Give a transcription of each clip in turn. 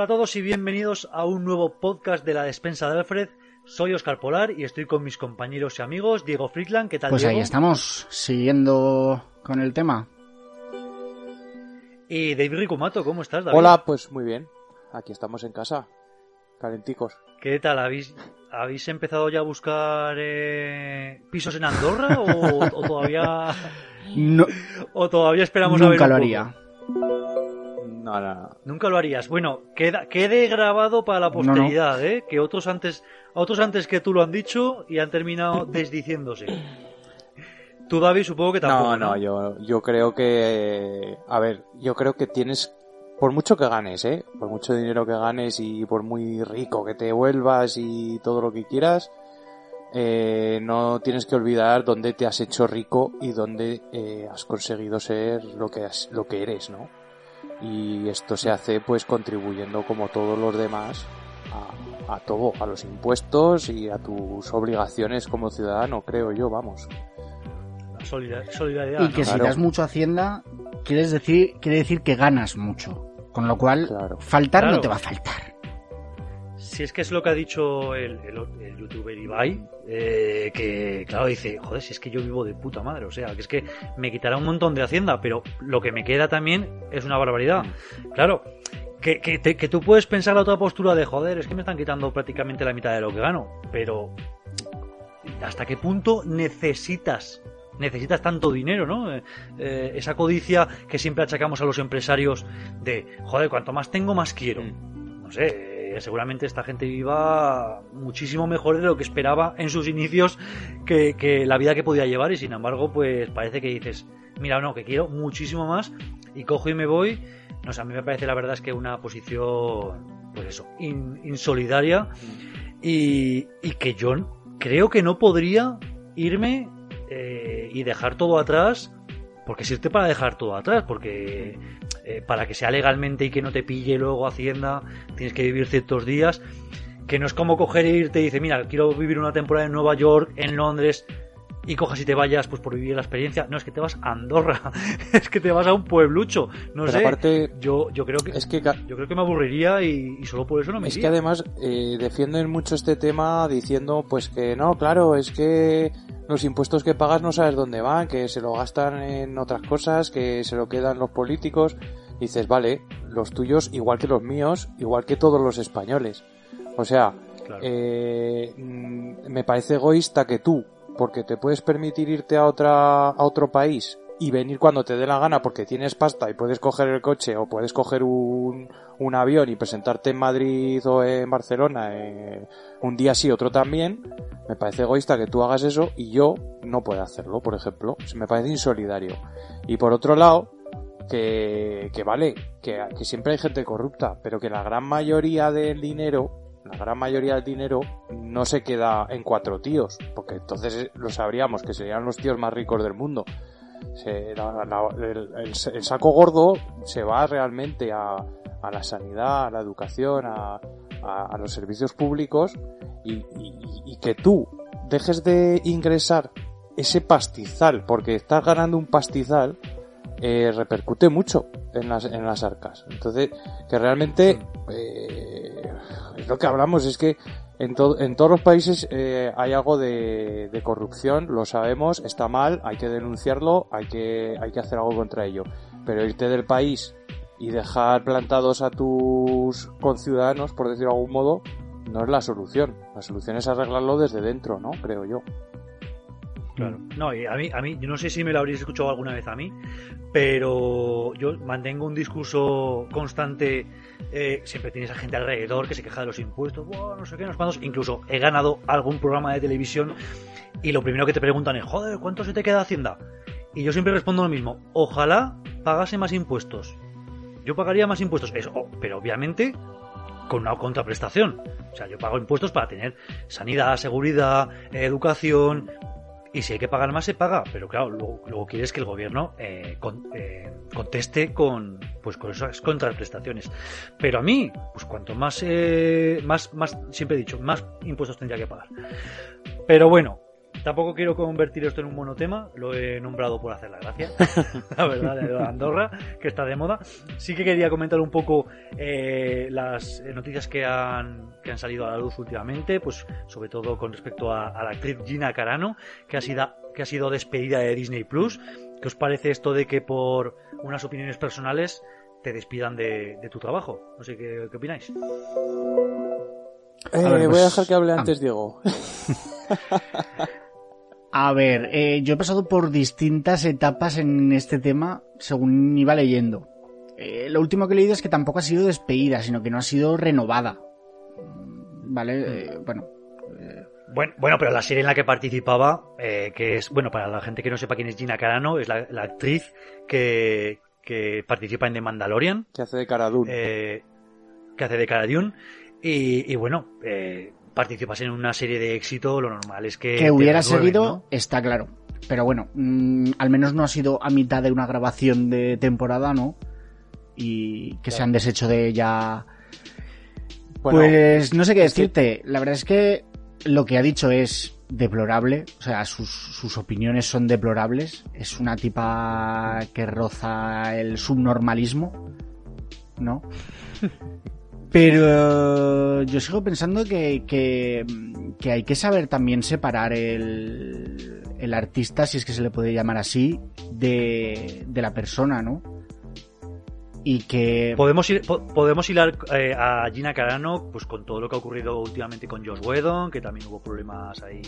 Hola a todos y bienvenidos a un nuevo podcast de la despensa de Alfred. Soy Oscar Polar y estoy con mis compañeros y amigos Diego Friedland. ¿Qué tal, Pues Diego? ahí estamos, siguiendo con el tema. Y David Ricumato, ¿cómo estás, David? Hola, pues muy bien. Aquí estamos en casa. Calenticos. ¿Qué tal? ¿Habéis, habéis empezado ya a buscar eh, pisos en Andorra o, o todavía No, o todavía esperamos a ver nunca un lo poco? Haría. No, no, no. Nunca lo harías. Bueno, queda, quede grabado para la No, no. posteridad, ¿eh? Que otros antes, otros antes que tú lo han dicho y han terminado desdiciéndose. Tú, David, supongo que tampoco. No, no, yo, yo creo que... A ver, yo creo que tienes... Por mucho que ganes, ¿eh? Por mucho dinero que ganes y por muy rico que te vuelvas y todo lo que quieras, eh, no tienes que olvidar dónde te has hecho rico y dónde eh, has conseguido ser lo que, has- lo que eres, ¿no? Y esto se hace pues contribuyendo como todos los demás a, a todo, a los impuestos y a tus obligaciones como ciudadano, creo yo, vamos. Solidar- solidaridad. Y ¿no? que si Claro. das mucho a Hacienda, quieres decir, quiere decir que ganas mucho. Con lo cual, Claro. faltar Claro. no te va a faltar. Si es que es lo que ha dicho el, el- el youtuber Ibai, eh, que claro dice, joder, si es que yo vivo de puta madre, o sea, que es que me quitará un montón de hacienda, pero lo que me queda también es una barbaridad. Claro, que, que, te- que tú puedes pensar la otra postura de, joder, es que me están quitando prácticamente la mitad de lo que gano, pero ¿hasta qué punto necesitas? Necesitas tanto dinero, ¿no? Eh, eh, esa codicia que siempre achacamos a los empresarios de, joder, cuanto más tengo, más quiero no sé, seguramente esta gente viva muchísimo mejor de lo que esperaba en sus inicios que, la vida que podía llevar. Y sin embargo pues parece que dices, mira, no, que quiero muchísimo más y cojo y me voy. No sé, a mí me parece la verdad es que una posición, pues eso, in- insolidaria. Y, y que yo creo que no podría irme eh, y dejar todo atrás porque sirve para dejar todo atrás, porque eh, para que sea legalmente y que no te pille luego Hacienda, tienes que vivir ciertos días, que no es como coger e irte y dice, mira, quiero vivir una temporada en Nueva York, en Londres, y cojas y te vayas pues por vivir la experiencia. No, es que te vas a Andorra, es que te vas a un pueblucho, no Pero sé. aparte, yo, yo creo que es que, yo creo que me aburriría y, y solo por eso no me es que además eh, defienden mucho este tema diciendo pues que no, claro, es que los impuestos que pagas no sabes dónde van, que se lo gastan en otras cosas, que se lo quedan los políticos. Dices, vale, los tuyos igual que los míos, igual que todos los españoles. O sea, Claro. eh, mm, me parece egoísta que tú, porque te puedes permitir irte a otra a otro país y venir cuando te dé la gana porque tienes pasta y puedes coger el coche o puedes coger un, un avión y presentarte en Madrid o en Barcelona eh, un día sí, otro también, me parece egoísta que tú hagas eso y yo no pueda hacerlo, por ejemplo. Me parece insolidario. Y por otro lado, que, que vale, que, siempre hay gente corrupta, pero que la gran mayoría del dinero, la gran mayoría del dinero no se queda en cuatro tíos, porque entonces eh, lo sabríamos que serían los tíos más ricos del mundo. Se- el, saco gordo se va realmente a, a la sanidad, a la educación, a, los servicios públicos y- y que tú dejes de ingresar ese pastizal porque estás ganando un pastizal eh, repercute mucho en las, en las arcas. Entonces, que realmente eh, lo que hablamos, es que en, to- en todos los países eh, hay algo de, de corrupción, lo sabemos, está mal, hay que denunciarlo, hay que, hay que hacer algo contra ello. Pero irte del país y dejar plantados a tus conciudadanos, por decirlo de algún modo, no es la solución. La solución es arreglarlo desde dentro, ¿no? Creo yo. Claro. No, y a mí, a mí, yo no sé si me lo habréis escuchado alguna vez a mí, pero yo mantengo un discurso constante. eh, siempre tienes a gente alrededor que se queja de los impuestos, "Buah, no sé qué, no sé cuántos". Incluso he ganado algún programa de televisión y lo primero que te preguntan es, joder, ¿cuánto se te queda Hacienda? Y yo siempre respondo lo mismo, ojalá pagase más impuestos. Yo pagaría más impuestos, eso, pero obviamente con una contraprestación. O sea, yo pago impuestos para tener sanidad, seguridad, educación, y si hay que pagar más, se paga. Pero claro, luego, luego quieres que el gobierno eh, con- eh, conteste con, pues, con esas contraprestaciones. Pero a mí, pues cuanto más, eh, más, más, siempre he dicho, más impuestos tendría que pagar. Pero bueno, Tampoco quiero convertir esto en un monotema, lo he nombrado por hacer la gracia, la verdad, de Andorra, que está de moda. Sí que quería comentar un poco eh, las noticias que han, que han salido a la luz últimamente, pues sobre todo con respecto a, a la actriz Gina Carano, que ha, sido, que ha sido despedida de Disney Plus. ¿Qué os parece esto de que por unas opiniones personales te despidan de, de tu trabajo? No sé qué, qué opináis. Eh, A ver, Voy pues- a dejar que hable ah. antes Diego. A ver, eh, yo he pasado por distintas etapas en este tema según iba leyendo. Eh, lo último que he leído es que tampoco ha sido despedida, sino que no ha sido renovada. Mm, Vale, eh, bueno. Bueno, bueno, pero la serie en la que participaba, eh, que es, bueno, para la gente que no sepa quién es Gina Carano, es la, la actriz que, que participa en The Mandalorian, que hace de cara Dune. eh, que hace de Cara Dune, y, y bueno, eh, participas en una serie de éxito, lo normal es que... que hubiera seguido, ¿no? está claro. Pero bueno, mm, al menos no ha sido a mitad de una grabación de temporada, ¿no? Y que se han deshecho de ella. Bueno, pues no sé qué es que- decirte. La verdad es que lo que ha dicho es deplorable. O sea, sus, sus opiniones son deplorables. Es una tipa que roza el subnormalismo, ¿no? Pero yo sigo pensando que, que, que hay que saber también separar el, el artista, si es que se le puede llamar así, de, de la persona, ¿no? Y que... Podemos, ir, po- podemos hilar eh, a Gina Carano pues con todo lo que ha ocurrido últimamente con Josh Whedon, que también hubo problemas ahí,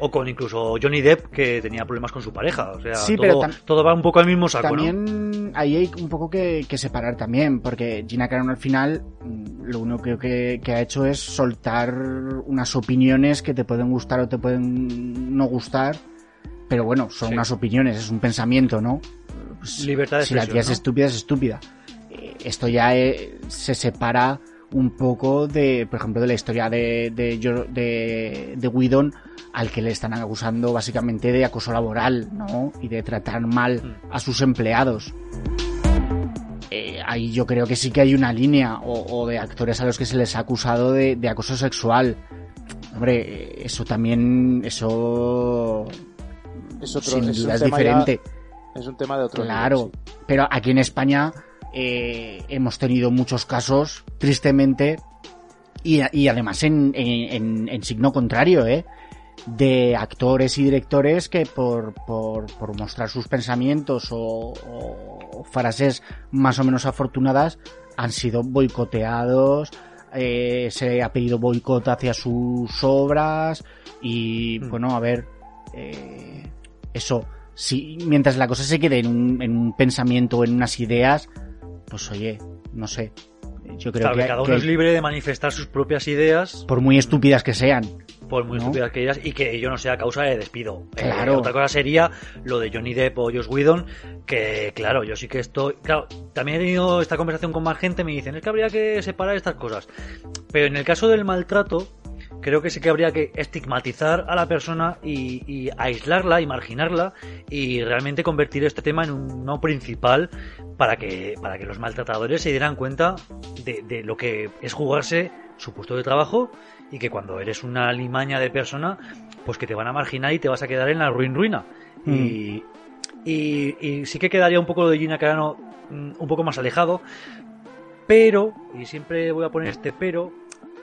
o con incluso Johnny Depp, que tenía problemas con su pareja. O sea, Sí, todo, pero todo va un poco al mismo saco, ¿no? También ahí hay un poco que, que separar también, porque Gina Carano al final mm, lo único que, que, que ha hecho es soltar unas opiniones que te pueden gustar o te pueden no gustar, pero bueno, son Sí. unas opiniones, es un pensamiento, ¿no? Pues, Libertad de si la tía es estúpida, es estúpida. Eh, Esto ya eh, se separa un poco de, por ejemplo, de la historia de, de, de, de Whedon, al que le están acusando básicamente de acoso laboral, ¿no? Y de tratar mal a sus empleados. Eh, ahí yo creo que sí que hay una línea, o, o de actores a los que se les ha acusado de, de acoso sexual. Hombre, eso también, eso es otro, sin es un duda es tema ya- diferente. Es un tema de otro Claro, nivel, sí. pero aquí en España eh, hemos tenido muchos casos, tristemente, y, y además en, en- signo contrario, ¿eh? de actores y directores que por, por, por mostrar sus pensamientos o, o- o frases más o menos afortunadas han sido boicoteados, eh, se ha pedido boicot hacia sus obras y Mm. bueno, a ver, eh, eso, si mientras la cosa se quede en un, en un pensamiento o en unas ideas, pues oye, no sé, yo creo Claro, que, que cada uno que es libre de manifestar sus propias ideas, por muy estúpidas que sean, por muy ¿no? estúpidas que ellas, y que ello no sea causa de despido. Eh, Claro. otra cosa sería lo de Johnny Depp o Josh Whedon, que claro, yo sí que estoy... Claro, también he tenido esta conversación con más gente, me dicen, es que habría que separar estas cosas. Pero en el caso del maltrato, creo que sí que habría que estigmatizar a la persona y, y aislarla y marginarla y realmente convertir este tema en un no principal para que, para que los maltratadores se dieran cuenta de, de lo que es jugarse su puesto de trabajo y que cuando eres una limaña de persona, pues que te van a marginar y te vas a quedar en la ruin ruina. Y, y, y sí que quedaría un poco lo de Gina Carano mm, un poco más alejado, pero, y siempre voy a poner este pero,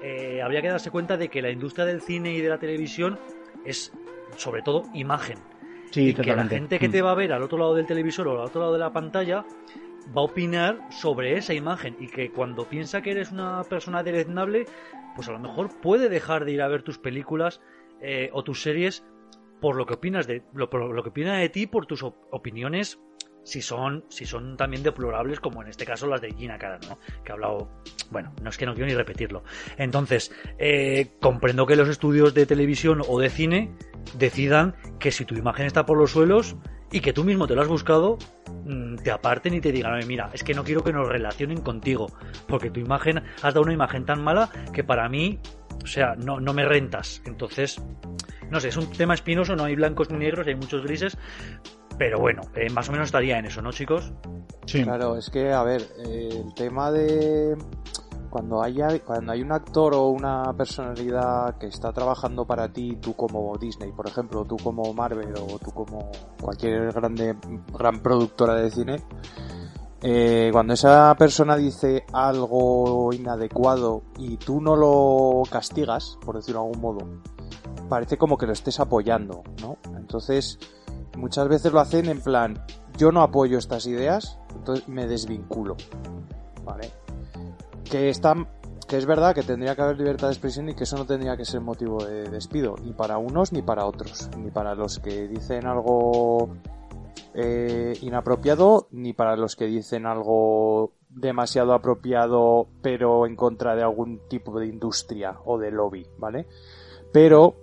eh, habría que darse cuenta de que la industria del cine y de la televisión es sobre todo imagen. sí, y que la gente que Mm. te va a ver al otro lado del televisor o al otro lado de la pantalla va a opinar sobre esa imagen y que cuando piensa que eres una persona deleznable, pues a lo mejor puede dejar de ir a ver tus películas eh, o tus series por lo que opinas de lo, por lo que opina de ti por tus op- opiniones si son si son también deplorables como en este caso las de Gina Carano ¿no? que ha hablado bueno no es que no quiero ni repetirlo entonces eh, comprendo que los estudios de televisión o de cine decidan que si tu imagen está por los suelos y que tú mismo te lo has buscado, mm, te aparten y te digan, "Oye, mira, es que no quiero que nos relacionen contigo, porque tu imagen, has dado una imagen tan mala que para mí, o sea, no, no me rentas. Entonces, no sé, es un tema espinoso, no hay blancos ni negros, hay muchos grises, pero bueno, eh, más o menos estaría en eso, ¿no, chicos? Sí. Claro, es que, a ver, eh, el tema de, cuando hay, cuando hay un actor o una personalidad que está trabajando para ti, tú como Disney, por ejemplo, tú como Marvel o tú como cualquier grande, gran productora de cine, eh, cuando esa persona dice algo inadecuado y tú no lo castigas, por decirlo de algún modo, parece como que lo estés apoyando, ¿no? Entonces, muchas veces lo hacen en plan, yo no apoyo estas ideas, entonces me desvinculo, ¿vale? Que está, que es verdad que tendría que haber libertad de expresión y que eso no tendría que ser motivo de despido, ni para unos ni para otros, ni para los que dicen algo eh, inapropiado, ni para los que dicen algo demasiado apropiado, pero en contra de algún tipo de industria o de lobby, ¿vale? Pero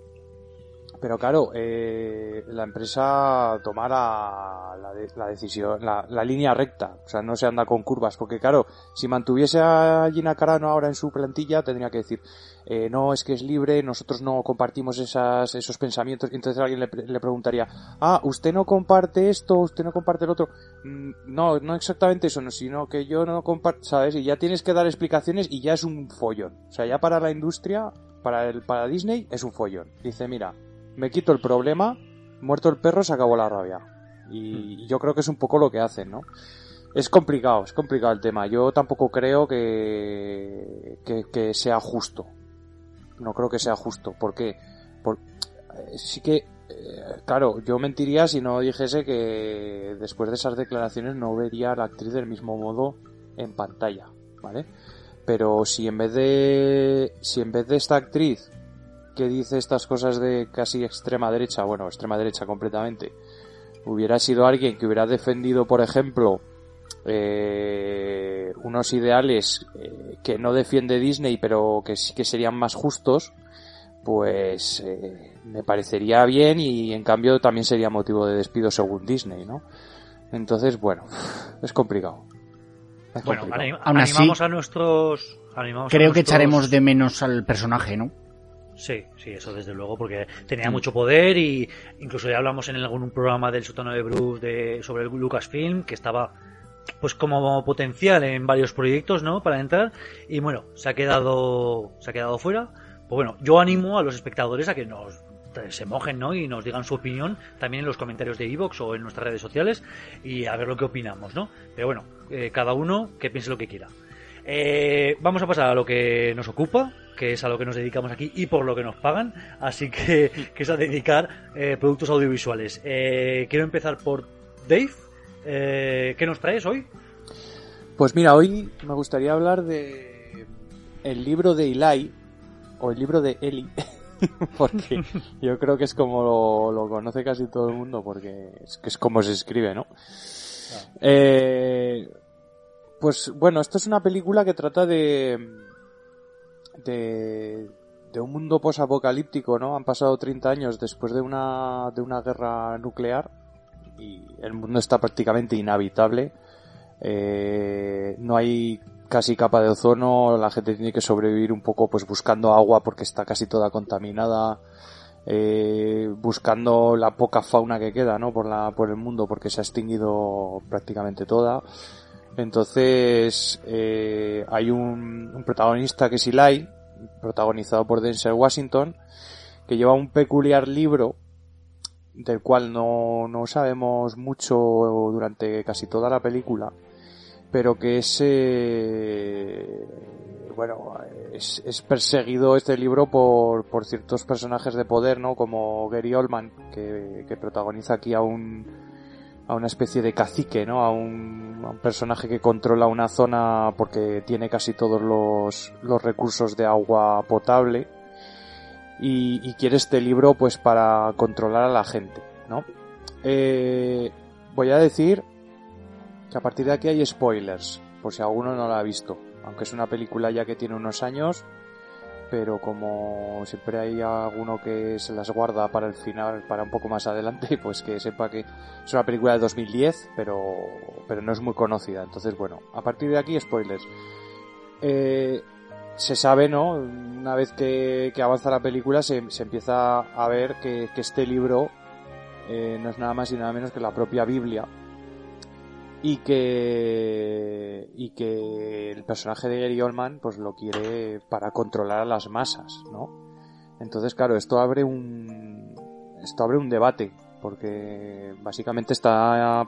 pero claro, eh, la empresa tomará la, la decisión, la, la, línea recta, o sea, no se anda con curvas, porque claro, si mantuviese a Gina Carano ahora en su plantilla, tendría que decir, eh, no, es que es libre, nosotros no compartimos esas, esos pensamientos, y entonces alguien le, le, preguntaría, ah, usted no comparte esto, usted no comparte el otro, mm, no, no exactamente eso, no, sino que yo no comparto, ¿sabes? Y ya tienes que dar explicaciones y ya es un follón, o sea, ya para la industria, para el, para Disney es un follón. Dice, mira, me quito el problema, muerto el perro, se acabó la rabia. Y yo creo que es un poco lo que hacen, ¿no? Es complicado, es complicado el tema. Yo tampoco creo que, que, que sea justo. No creo que sea justo. ¿Por qué? Porque sí que, eh, claro, yo mentiría si no dijese que después de esas declaraciones no vería a la actriz del mismo modo en pantalla, ¿vale? Pero si en vez de, si en vez de esta actriz que dice estas cosas de casi extrema derecha, bueno, extrema derecha completamente, hubiera sido alguien que hubiera defendido, por ejemplo, eh, unos ideales eh, que no defiende Disney, pero que sí que serían más justos, pues eh, me parecería bien y en cambio también sería motivo de despido según Disney, ¿no? Entonces, bueno, es complicado. Es bueno, complicado. Anim animamos a nuestros... Animamos creo a nuestros... que echaremos de menos al personaje, ¿no? Sí, sí, eso desde luego, porque tenía mucho poder y incluso ya hablamos en algún programa del sótano de Bruce de, sobre el Lucasfilm, que estaba pues como potencial en varios proyectos, ¿no? Para entrar y bueno, se ha quedado se ha quedado fuera. Pues bueno, yo animo a los espectadores a que nos se mojen, ¿no? Y nos digan su opinión también en los comentarios de Evox o en nuestras redes sociales y a ver lo que opinamos, ¿no? Pero bueno, eh, cada uno que piense lo que quiera. Eh, vamos a pasar a lo que nos ocupa, que es a lo que nos dedicamos aquí y por lo que nos pagan, así que, que es a dedicar eh, productos audiovisuales. Eh, quiero empezar por Dave. Eh, ¿Qué nos traes hoy? Pues mira, hoy me gustaría hablar de el libro de Eli o el libro de Eli. porque yo creo que es como lo, lo, conoce casi todo el mundo, porque es que es como se escribe, ¿no? Eh, pues bueno, esto es una película que trata de de, de un mundo posapocalíptico, ¿no? Han pasado 30 años después de una de una guerra nuclear y el mundo está prácticamente inhabitable. Eh, no hay casi capa de ozono, la gente tiene que sobrevivir un poco pues buscando agua porque está casi toda contaminada. Eh, buscando la poca fauna que queda, ¿no? Por la, por el mundo, porque se ha extinguido prácticamente toda. Entonces, eh, hay un, un, protagonista que es Eli, protagonizado por Denzel Washington, que lleva un peculiar libro del cual no, no sabemos mucho durante casi toda la película, pero que es, eh, bueno, es, es, perseguido este libro por, por ciertos personajes de poder, ¿no? Como Gary Oldman, que, que protagoniza aquí a un, a una especie de cacique, ¿no? A un, un, personaje que controla una zona porque tiene casi todos los, los recursos de agua potable y, y, quiere este libro pues para controlar a la gente, ¿no? Eh, voy a decir que a partir de aquí hay spoilers, por si alguno no lo ha visto, aunque es una película ya que tiene unos años, pero como siempre hay alguno que se las guarda para el final, para un poco más adelante, pues que sepa que es una película de 2010, pero, pero no es muy conocida. Entonces, bueno, a partir de aquí, spoilers. Eh, se sabe, ¿no? Una vez que, que avanza la película, se, se, empieza a ver que, que este libro eh, no es nada más y nada menos que la propia Biblia. Y que y que el personaje de Gary Oldman pues lo quiere para controlar a las masas, ¿no? Entonces, claro, esto abre un esto abre un debate porque básicamente está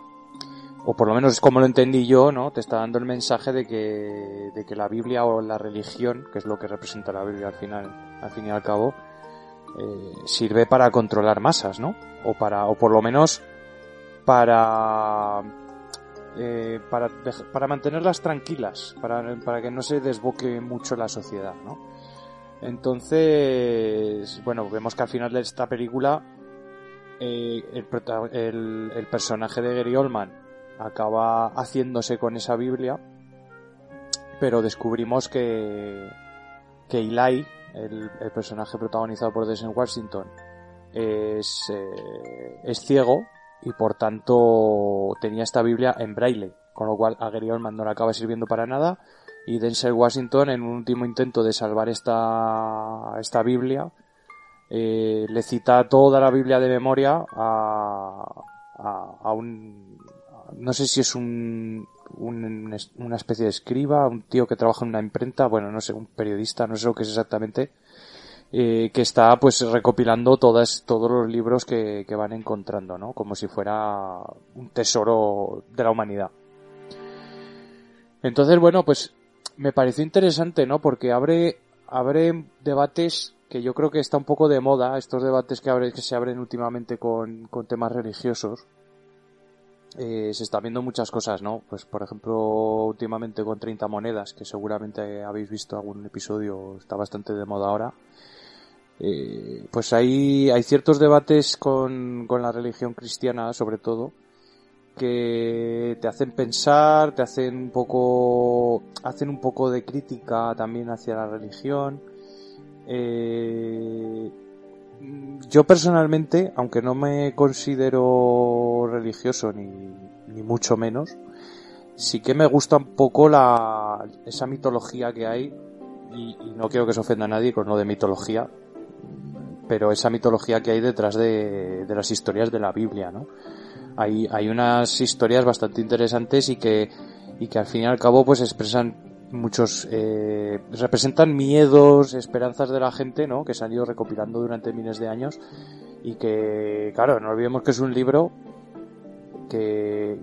o por lo menos es como lo entendí yo, ¿no? Te está dando el mensaje de que de que la Biblia o la religión, que es lo que representa la Biblia al final, al fin y al cabo, eh, sirve para controlar masas, ¿no? O para o por lo menos para eh, para, para mantenerlas tranquilas, para, para que no se desboque mucho la sociedad, ¿no? Entonces, bueno, vemos que al final de esta película eh, el, el, personaje de Gary Oldman acaba haciéndose con esa Biblia, pero descubrimos que, que Eli, el, el personaje protagonizado por Denzel Washington, es, eh, es ciego y por tanto tenía esta Biblia en braille, con lo cual a Gary Oldman no le acaba sirviendo para nada y Denzel Washington en un último intento de salvar esta, esta Biblia eh, le cita toda la Biblia de memoria a, a, a un no sé si es un, un, una especie de escriba, un tío que trabaja en una imprenta, bueno, no sé, un periodista, no sé lo que es exactamente, eh, que está pues recopilando todas, todos los libros que, que van encontrando, ¿no? Como si fuera un tesoro de la humanidad. Entonces, bueno, pues me pareció interesante, ¿no? Porque abre, abre debates que yo creo que está un poco de moda, estos debates que, que se abren últimamente con, con temas religiosos. Eh, se están viendo muchas cosas, ¿no? Pues por ejemplo, últimamente con 30 monedas, que seguramente habéis visto algún episodio, está bastante de moda ahora eh, pues hay, hay ciertos debates con, con la religión cristiana, sobre todo, que te hacen pensar, te hacen un poco, hacen un poco de crítica también hacia la religión. Eh, yo personalmente, aunque no me considero religioso ni, ni mucho menos, sí que me gusta un poco la, esa mitología que hay y, no quiero que se ofenda a nadie con lo de mitología, pero esa mitología que hay detrás de, de las historias de la Biblia, ¿no? Hay, hay unas historias bastante interesantes y que, y que al fin y al cabo pues expresan muchos, eh, representan miedos, esperanzas de la gente, ¿no? Que se han ido recopilando durante miles de años y que, claro, no olvidemos que es un libro que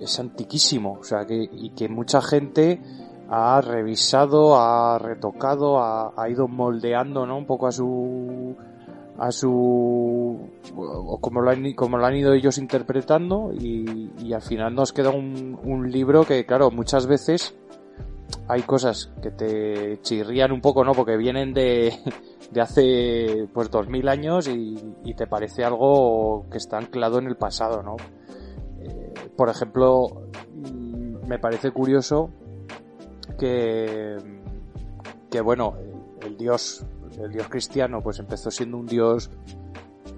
es antiquísimo, o sea, que, y que mucha gente ha revisado, ha retocado, ha, ha, ido moldeando, ¿no? Un poco a su a su como lo han, como lo han ido ellos interpretando y, y al final nos queda un, un, libro que claro muchas veces hay cosas que te chirrían un poco no porque vienen de, de hace pues dos mil años y, y, te parece algo que está anclado en el pasado no eh, por ejemplo mm, me parece curioso que, que bueno, el dios, el dios cristiano, pues empezó siendo un dios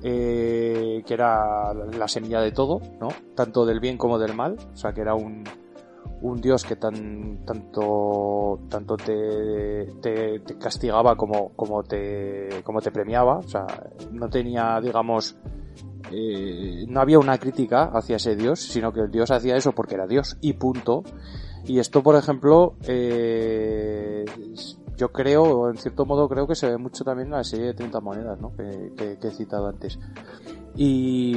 eh, que era la semilla de todo, ¿no? Tanto del bien como del mal, o sea que era un, un dios que tan, tanto, tanto te, te, te, castigaba como, como te, como te premiaba, o sea, no tenía, digamos, eh, no había una crítica hacia ese dios, sino que el dios hacía eso porque era dios y punto. Y esto, por ejemplo, eh, yo creo, en cierto modo creo que se ve mucho también en la serie de 30 monedas, ¿no? Que he citado antes. Y,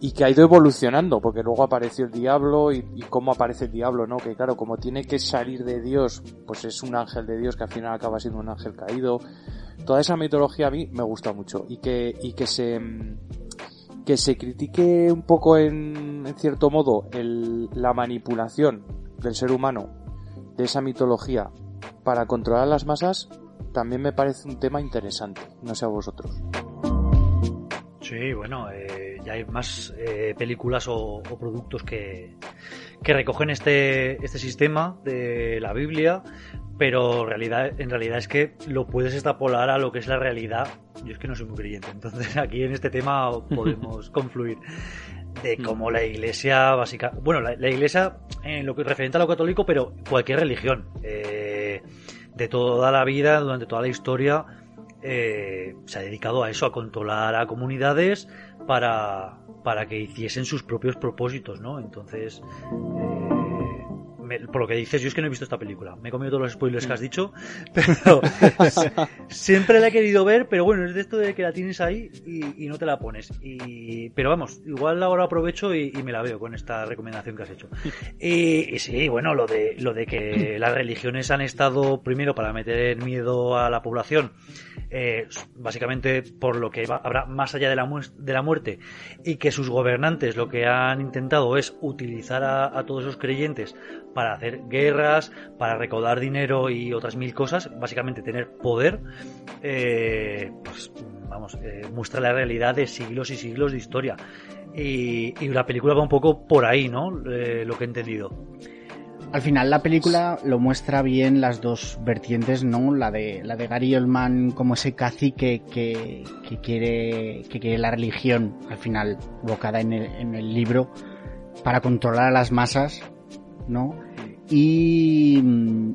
y, que ha ido evolucionando, porque luego apareció el diablo y, y, cómo aparece el diablo, ¿no? Que claro, como tiene que salir de Dios, pues es un ángel de Dios que al final acaba siendo un ángel caído. Toda esa mitología a mí me gusta mucho y que, y que se, que se critique un poco en, en cierto modo el, la manipulación del ser humano, de esa mitología, para controlar las masas, también me parece un tema interesante. No sé a vosotros. Sí, bueno, eh, ya hay más eh, películas o, o, productos que, que recogen este, este sistema de la Biblia, pero realidad, en realidad es que lo puedes extrapolar a lo que es la realidad. Yo es que no soy muy creyente, entonces aquí en este tema podemos confluir de cómo la iglesia básica bueno la, la, iglesia en lo que referente a lo católico pero cualquier religión eh, de toda la vida durante toda la historia eh, se ha dedicado a eso a controlar a comunidades para, para que hiciesen sus propios propósitos, ¿no? Entonces, eh, me- por lo que dices, yo es que no he visto esta película. Me he comido todos los spoilers que has dicho, pero siempre la he querido ver, pero bueno, es de esto de que la tienes ahí y, y no te la pones. Y, pero vamos, igual ahora aprovecho y, y me la veo con esta recomendación que has hecho. Y, sí, bueno, lo de, lo de que las religiones han estado primero para meter miedo a la población, eh, básicamente por lo que va- habrá más allá de la, de la muerte, y que sus gobernantes lo que han intentado es utilizar a, a todos esos creyentes para hacer guerras, para recaudar dinero y otras mil cosas, básicamente tener poder, eh, pues vamos, eh, muestra la realidad de siglos y siglos de historia. Y, y la película va un poco por ahí, ¿no? Eh, lo que he entendido. Al final la película lo muestra bien las dos vertientes, ¿no? La de, la de Gary Oldman como ese cacique que, que quiere, que quiere la religión, al final, evocada en el, en el libro, para controlar a las masas, ¿no? Y,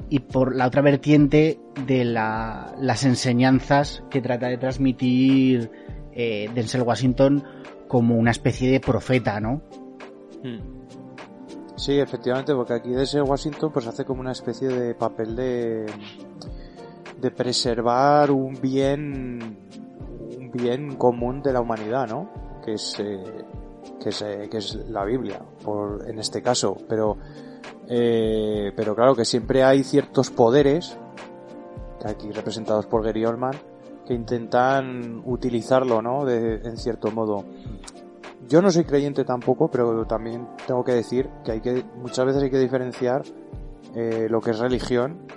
y por la otra vertiente de la- las enseñanzas que trata de transmitir eh, Denzel Washington como una especie de profeta, ¿no? Sí, efectivamente, porque aquí desde Washington pues hace como una especie de papel de de preservar un bien un bien común de la humanidad, ¿no? Que es eh, que es eh, que es la Biblia, por en este caso, pero eh, pero claro que siempre hay ciertos poderes aquí representados por Gary Oldman que intentan utilizarlo, ¿no? En cierto modo. Yo no soy creyente tampoco, pero también tengo que decir que hay que muchas veces hay que diferenciar eh, lo que es religión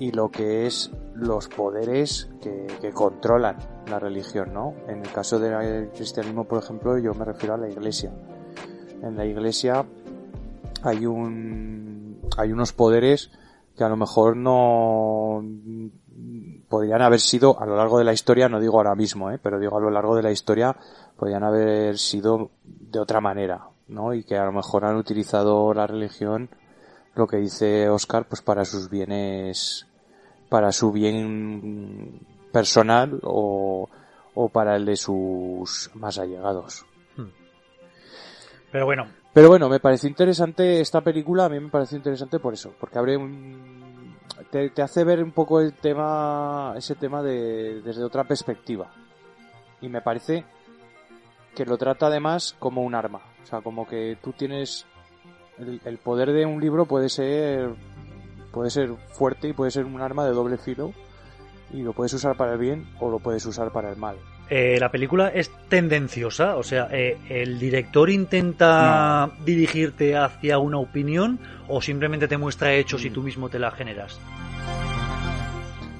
y lo que es los poderes que, que controlan la religión, ¿no? En el caso del cristianismo, por ejemplo, yo me refiero a la iglesia. En la iglesia hay un hay unos poderes que a lo mejor no podrían haber sido a lo largo de la historia, no digo ahora mismo, ¿eh? pero digo a lo largo de la historia, podrían haber sido de otra manera, ¿no? Y que a lo mejor han utilizado la religión, lo que dice Oscar, pues para sus bienes, para su bien personal o, o para el de sus más allegados. Pero bueno, Pero bueno, me pareció interesante esta película, a mí me pareció interesante por eso, porque abre un... te, hace ver un poco el tema, ese tema de, desde otra perspectiva. Y me parece que lo trata además como un arma. O sea, como que tú tienes el, el poder de un libro puede ser puede ser fuerte y puede ser un arma de doble filo y lo puedes usar para el bien o lo puedes usar para el mal. Eh, la película es tendenciosa, o sea, eh, el director intenta dirigirte hacia una opinión o simplemente te muestra hechos y tú mismo te la generas.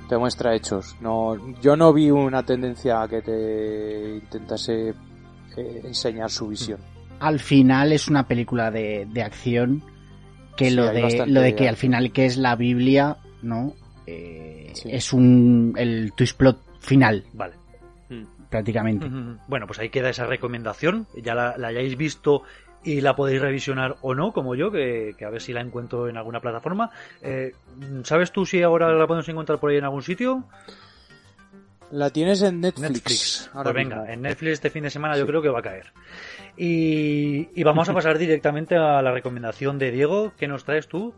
te muestra hechos. No, yo no vi una tendencia a que te intentase eh, enseñar su visión. al final es una película de, de acción que Sí, lo de lo de que al final que es la Biblia no Eh, Sí. es un el twist plot final Vale. Prácticamente. Bueno, pues ahí queda esa recomendación. Ya la, la hayáis visto y la podéis revisionar o no, como yo, que, que a ver si la encuentro en alguna plataforma. Eh, ¿Sabes tú si ahora la podemos encontrar por ahí en algún sitio? La tienes en Netflix. Netflix. ahora Pues venga, mismo. en Netflix este fin de semana yo creo que va a caer. Y, y vamos a pasar directamente a la recomendación de Diego. ¿Qué nos traes tú?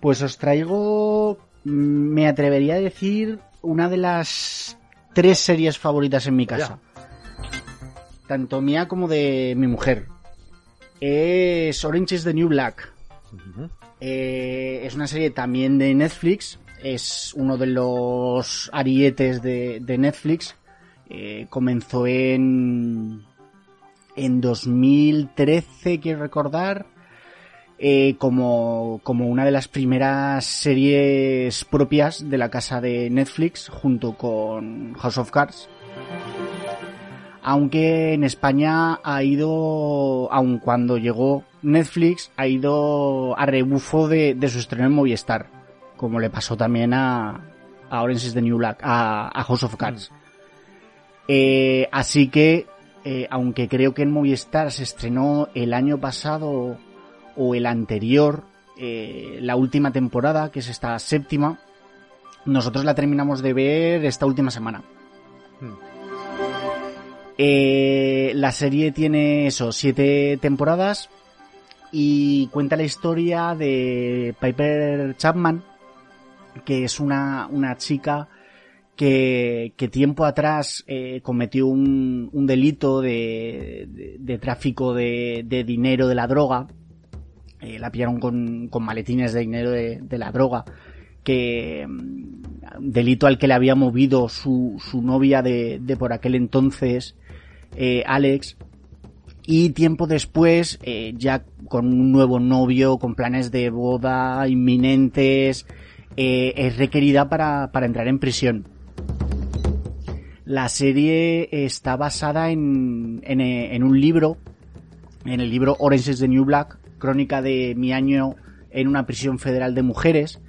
pues os traigo mm, me atrevería a decir una de las tres series favoritas en mi casa tanto mía como de mi mujer es Orange is the New Black Eh, es una serie también de Netflix. Es uno de los arietes de, de Netflix. Eh, comenzó en, en 2013, quiero recordar. Eh, como, como una de las primeras series propias de la casa de Netflix, junto con House of Cards. Aunque en España ha ido, aun cuando llegó Netflix, ha ido a rebufo de, de su estreno en Movistar, como le pasó también a, a Orange is the New Black, a, a House of Cards. Eh, así que, eh, aunque creo que en Movistar se estrenó el año pasado o el anterior, eh, la última temporada, que es esta séptima, nosotros la terminamos de ver esta última semana. Eh, la serie tiene eso, siete temporadas y cuenta la historia de Piper Chapman, que es una, una chica que, que tiempo atrás eh, cometió un, un delito de, de, de tráfico de, de, dinero de la droga. Eh, la pillaron con, con, maletines de dinero de, de la droga. Que mm, delito al que le había movido su, su novia de, de por aquel entonces, eh, Alex. Y tiempo después, eh, ya con un nuevo novio, con planes de boda inminentes, es requerida para, para entrar en prisión. La serie está basada en, en, en, un libro, en el libro Orange is the New Black, crónica de mi año en una prisión federal de mujeres,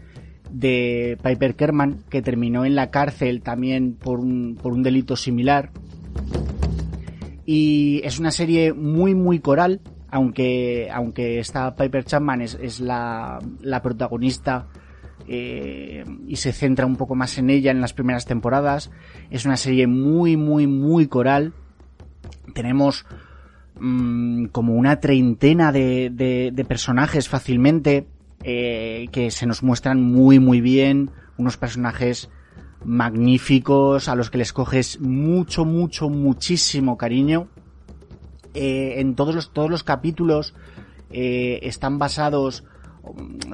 de Piper Kerman, que terminó en la cárcel también por un, por un delito similar. Y es una serie muy, muy coral, aunque, aunque esta Piper Chapman es, la, la protagonista eh, y se centra un poco más en ella en las primeras temporadas. Es una serie muy, muy, muy coral. Tenemos mmm, como una treintena de, personajes fácilmente eh, que se nos muestran muy, muy bien. Unos personajes magníficos a los que les coges mucho, mucho, muchísimo cariño. Eh, en todos los, todos los capítulos eh, están basados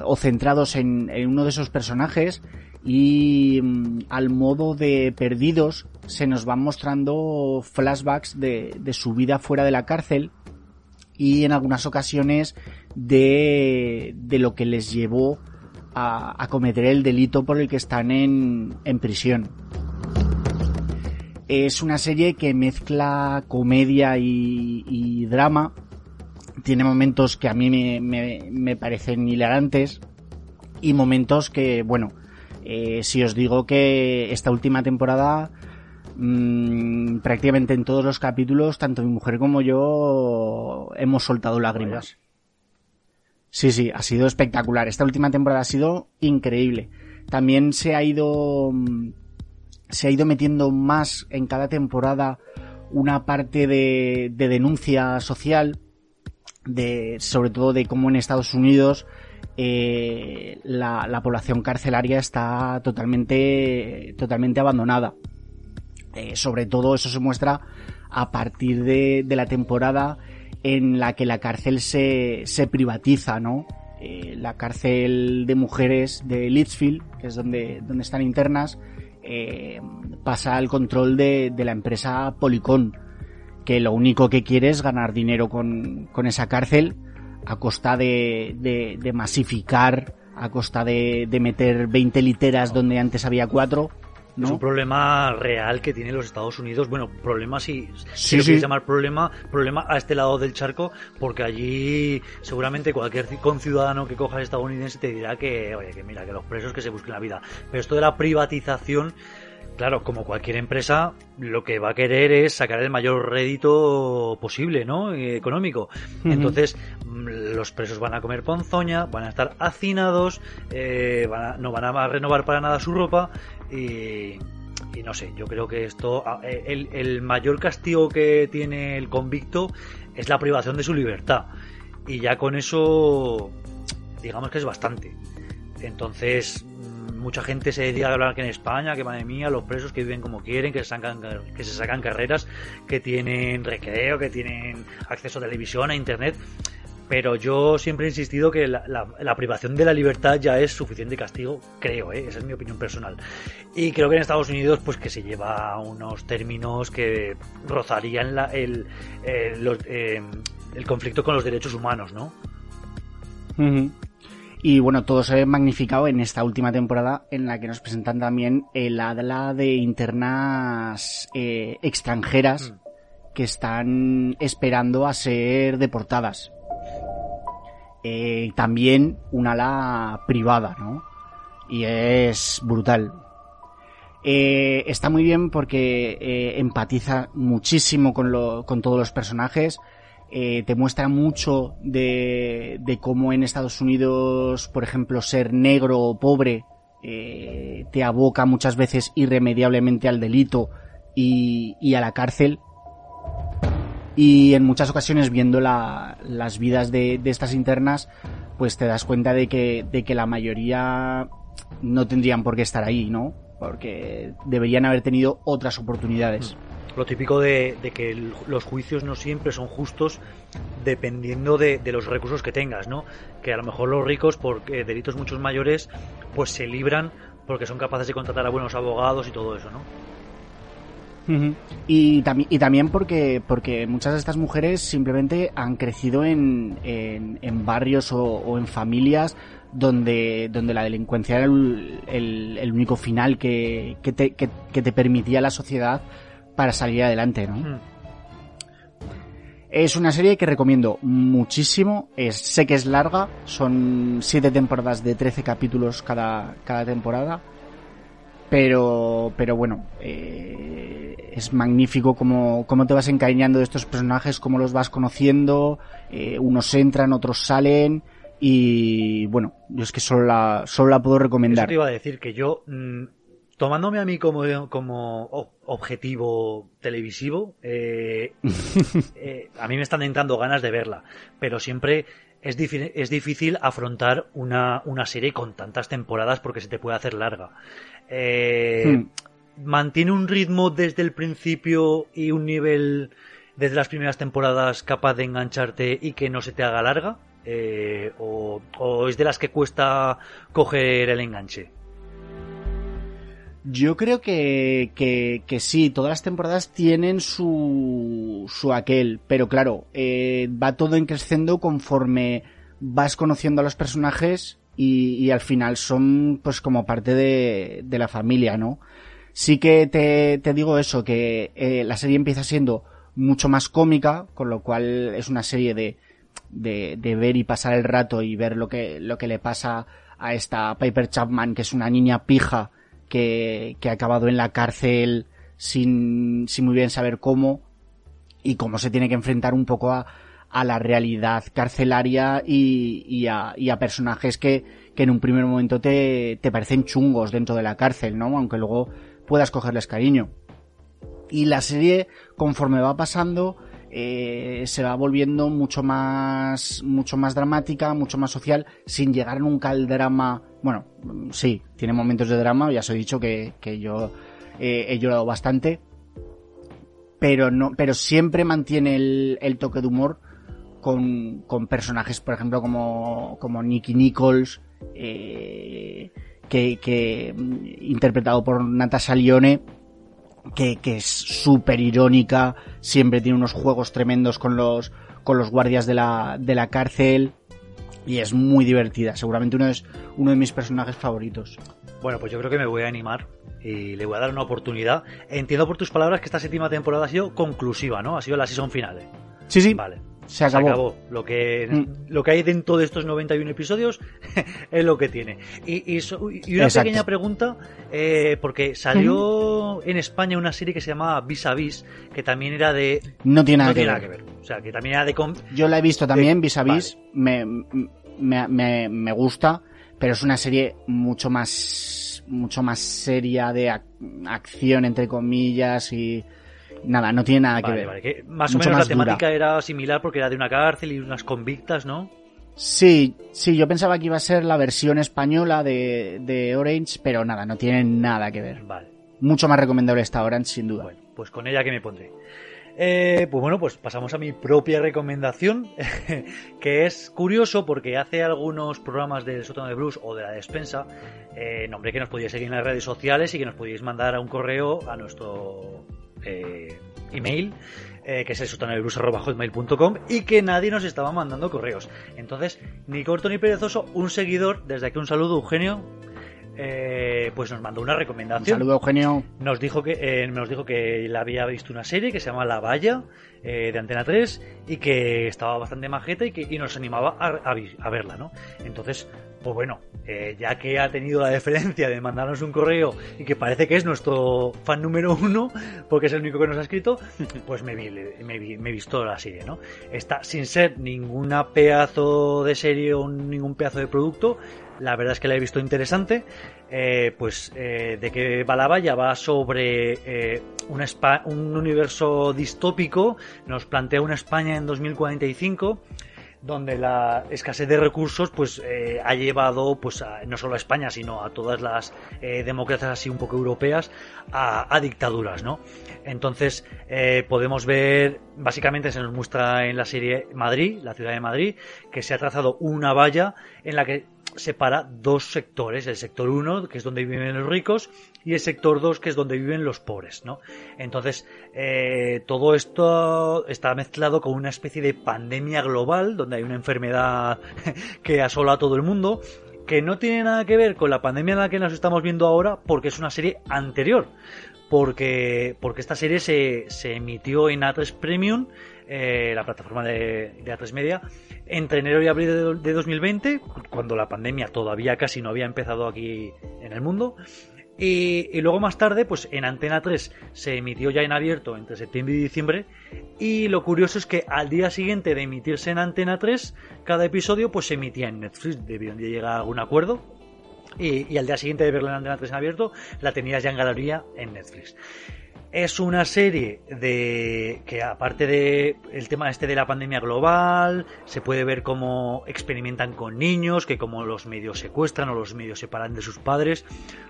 o centrados en, en, uno de esos personajes y mm, al modo de perdidos se nos van mostrando flashbacks de, su vida fuera de la cárcel y en algunas ocasiones de, lo que les llevó a, cometer el delito por el que están en, en prisión. Es una serie que mezcla comedia y, y drama tiene momentos que a mí me parecen hilarantes y momentos que, bueno, eh, si os digo que esta última temporada mmm, prácticamente en todos los capítulos, tanto mi mujer como yo hemos soltado lágrimas. Sí, sí, ha sido espectacular. Esta última temporada ha sido increíble. También se ha ido se ha ido metiendo más en cada temporada una parte de, de denuncia social de, sobre todo de cómo en Estados Unidos eh, la, la, población carcelaria está totalmente, totalmente abandonada. Eh, sobre todo eso se muestra a partir de, la temporada en la que la cárcel se, se privatiza, ¿no? Eh, la cárcel de mujeres de Litchfield, que es donde, donde están internas, eh, pasa al control de, la empresa Policón que lo único que quiere es ganar dinero con, esa cárcel a costa de, de, masificar, a costa de, meter 20 literas donde antes había cuatro. ¿No? Es un problema real que tiene los Estados Unidos. Bueno, problema si, si sí, lo quieres sí. llamar problema, problema a este lado del charco, porque allí seguramente cualquier conciudadano que coja estadounidense te dirá que, oye, que mira, que los presos que se busquen la vida. Pero esto de la privatización Claro, como cualquier empresa, lo que va a querer es sacar el mayor rédito posible, ¿no? Económico. Uh -huh. Entonces, mm, los presos van a comer ponzoña, van a estar hacinados, eh, van a, no van a renovar para nada su ropa y, y no sé, yo creo que esto, eh, el, el mayor castigo que tiene el convicto es la privación de su libertad. Y ya con eso, digamos que es bastante. Entonces, mucha gente se dedica a hablar que en España, que madre mía, los presos que viven como quieren, que se sacan, que se sacan carreras, que tienen recreo, que tienen acceso a televisión, a internet. Pero yo siempre he insistido que la, la, la privación de la libertad ya es suficiente castigo, creo, ¿eh? esa es mi opinión personal. Y creo que en Estados Unidos, pues que se lleva unos términos que rozarían la, el, eh, eh, el conflicto con los derechos humanos, ¿no? Y bueno, todo se ve magnificado en esta última temporada en la que nos presentan también el ala de internas eh, extranjeras mm. que están esperando a ser deportadas. Eh, también un ala privada, ¿no? Y es brutal. Eh, está muy bien porque eh, empatiza muchísimo con, lo, con todos los personajes eh, te muestra mucho de, cómo en Estados Unidos, por ejemplo, ser negro o pobre eh, te aboca muchas veces irremediablemente al delito y, a la cárcel. Y en muchas ocasiones viendo la- las vidas de, estas internas, pues te das cuenta de que la mayoría no tendrían por qué estar ahí, ¿no? Porque deberían haber tenido otras oportunidades. Lo típico de, que los juicios no siempre son justos dependiendo de, los recursos que tengas, ¿no? Que a lo mejor los ricos, por eh, delitos muchos mayores, pues se libran porque son capaces de contratar a buenos abogados y todo eso, ¿no? Y, también y también porque, porque muchas de estas mujeres simplemente han crecido en, en, en barrios o, en familias donde, donde la delincuencia era el, único final que, que te permitía la sociedad para salir adelante, ¿no? Mm. Es una serie que recomiendo muchísimo. Es, sé que es larga, son siete temporadas de 13 capítulos cada, cada temporada. Pero, pero bueno, eh, es magnífico cómo, cómo te vas encariñando de estos personajes, cómo los vas conociendo. eh, unos entran, otros salen. Y bueno, yo es que solo la, solo la puedo Eso recomendar. te iba a decir que yo, mm, tomándome a mí como, como o- objetivo televisivo, eh, eh, a mí me están entrando ganas de verla, pero siempre es, difí- es difícil afrontar una, una serie con tantas temporadas porque se te puede hacer larga. Eh, Hmm. ¿Mantiene un ritmo desde el principio y un nivel desde las primeras temporadas capaz de engancharte y que no se te haga larga? O, ¿O es de las que cuesta coger el enganche? Yo creo que, que, que sí, todas las temporadas tienen su, su aquel, pero claro, eh, va todo increciendo conforme vas conociendo a los personajes y, y al final son pues como parte de, de la familia, ¿no? Sí que te, te digo eso, que eh, la serie empieza siendo mucho más cómica, con lo cual es una serie de, de, de ver y pasar el rato y ver lo que, lo que le pasa a esta Piper Chapman, que es una niña pija que, ha acabado en la cárcel sin, sin muy bien saber cómo y cómo se tiene que enfrentar un poco a, a la realidad carcelaria y, y a personajes que, que en un primer momento te, te parecen chungos dentro de la cárcel, ¿no? Aunque luego puedas cogerles cariño. Y la serie, conforme va pasando, eh, se va volviendo mucho más, mucho más dramática, mucho más social, sin llegar nunca al drama. Bueno, sí, tiene momentos de drama, ya os he dicho que, que yo eh, he llorado bastante, pero no, pero siempre mantiene el, el toque de humor con, con personajes, por ejemplo, como, como Nicky Nichols, eh, que, que mm, interpretado por Natasha Lyonne, que, que es súper irónica, siempre tiene unos juegos tremendos con los, con los guardias de la, de la cárcel y es muy divertida, seguramente uno es uno de mis personajes favoritos. Bueno, pues yo creo que me voy a animar y le voy a dar una oportunidad. Entiendo por tus palabras que esta séptima temporada ha sido conclusiva, ¿no? Ha sido la season final. Sí, sí, Vale. Se acabó. Lo que, Mm. lo que hay dentro de estos 91 episodios es lo que tiene. Y, y so- y una Exacto. pequeña pregunta, eh, porque salió en España una serie que se llamaba Vis a Vis, que también era de... No tiene nada, no que, tiene ver. nada que ver. O sea, que también era de... com- Yo la he visto también, De- vis a vis, me, me, me, me gusta, pero es una serie mucho más, mucho más seria de ac- acción, entre comillas, y nada, no tiene nada que ver. vale, que más o Mucho menos la más dura. temática era similar porque era de una cárcel y unas convictas, ¿no? Sí, sí, yo pensaba que iba a ser la versión española de, de Orange, pero nada, no tiene nada que ver. Vale. Mucho más recomendable esta Orange, sin duda. Bueno, pues con ella que me pondré. Eh, pues bueno, pues pasamos a mi propia recomendación, que es curioso porque hace algunos programas del sótano de Bruce o de la despensa, eh, nombré que nos podíais seguir en las redes sociales y que nos podíais mandar a un correo a nuestro eh, email, eh, que es el hotmail.com y que nadie nos estaba mandando correos. Entonces, ni corto ni perezoso, un seguidor, desde aquí un saludo, Eugenio, eh, pues nos mandó una Un recomendación saludo, Eugenio. nos dijo que eh, nos dijo que él había visto una serie que se llama La Valla eh, de Antena 3 y que estaba bastante majeta y que y nos animaba a, a vi- a verla, ¿no? Entonces, pues bueno, eh, ya que ha tenido la deferencia de mandarnos un correo y que parece que es nuestro fan número uno, porque es el único que nos ha escrito, pues me, vi, me, vi, me he visto la serie, ¿no? Está sin ser ninguna pedazo de serie o ningún pedazo de producto, la verdad es que la he visto interesante. Eh, pues eh, de la valla, va sobre eh, un, un universo distópico, nos plantea una España en 2045 donde la escasez de recursos pues eh, ha llevado pues a, no solo a España sino a todas las democracias así un poco europeas a, dictaduras no entonces podemos ver básicamente se nos muestra en la serie Madrid la ciudad de Madrid que se ha trazado una valla en la que separa dos sectores, el sector 1, que es donde viven los ricos, y el sector 2, que es donde viven los pobres, ¿no? Entonces, eh, todo esto está mezclado con una especie de pandemia global, donde hay una enfermedad que asola a todo el mundo, que no tiene nada que ver con la pandemia en la que nos estamos viendo ahora, porque es una serie anterior. Porque, porque esta serie se, se emitió en A3 Premium, eh, la plataforma de, de A3 Media, entre enero y abril de 2020, cuando la pandemia todavía casi no había empezado aquí en el mundo. Y, y, luego más tarde, pues en Antena 3 se emitió ya en abierto entre septiembre y diciembre. Y lo curioso es que al día siguiente de emitirse en Antena 3, cada episodio pues se emitía en Netflix, debieron de llegar a algún acuerdo. Y, y al día siguiente de verlo en Antena 3 en abierto, la tenías ya en galería en Netflix. Es una serie de que aparte de el tema este de la pandemia global, se puede ver cómo experimentan con niños, que como los medios secuestran o los medios separan de sus padres,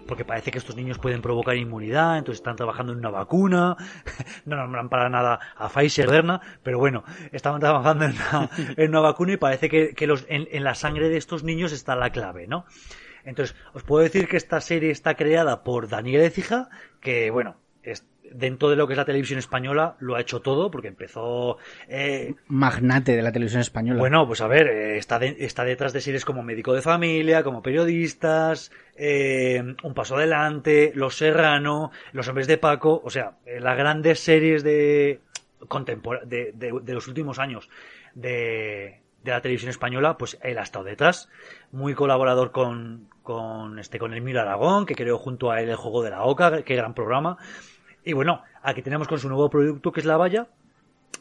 porque parece que estos niños pueden provocar inmunidad, entonces están trabajando en una vacuna, no nombran para nada a Pfizer, Moderna, pero bueno, estaban trabajando en una, en una vacuna y parece que, que los, en, en la sangre de estos niños está la clave, ¿no? Entonces, os puedo decir que esta serie está creada por Daniel Ecija, que bueno, es, dentro de lo que es la televisión española lo ha hecho todo porque empezó eh, magnate de la televisión española bueno pues a ver eh, está, de, está detrás de series como médico de familia como periodistas eh, un paso adelante los serrano los hombres de paco o sea eh, las grandes series de, de, de, de los últimos años de, de la televisión española, pues él ha estado detrás, muy colaborador con, con este, con Emilio Aragón, que creó junto a él el juego de la Oca, qué gran programa. Y bueno, aquí tenemos con su nuevo producto que es La Valla,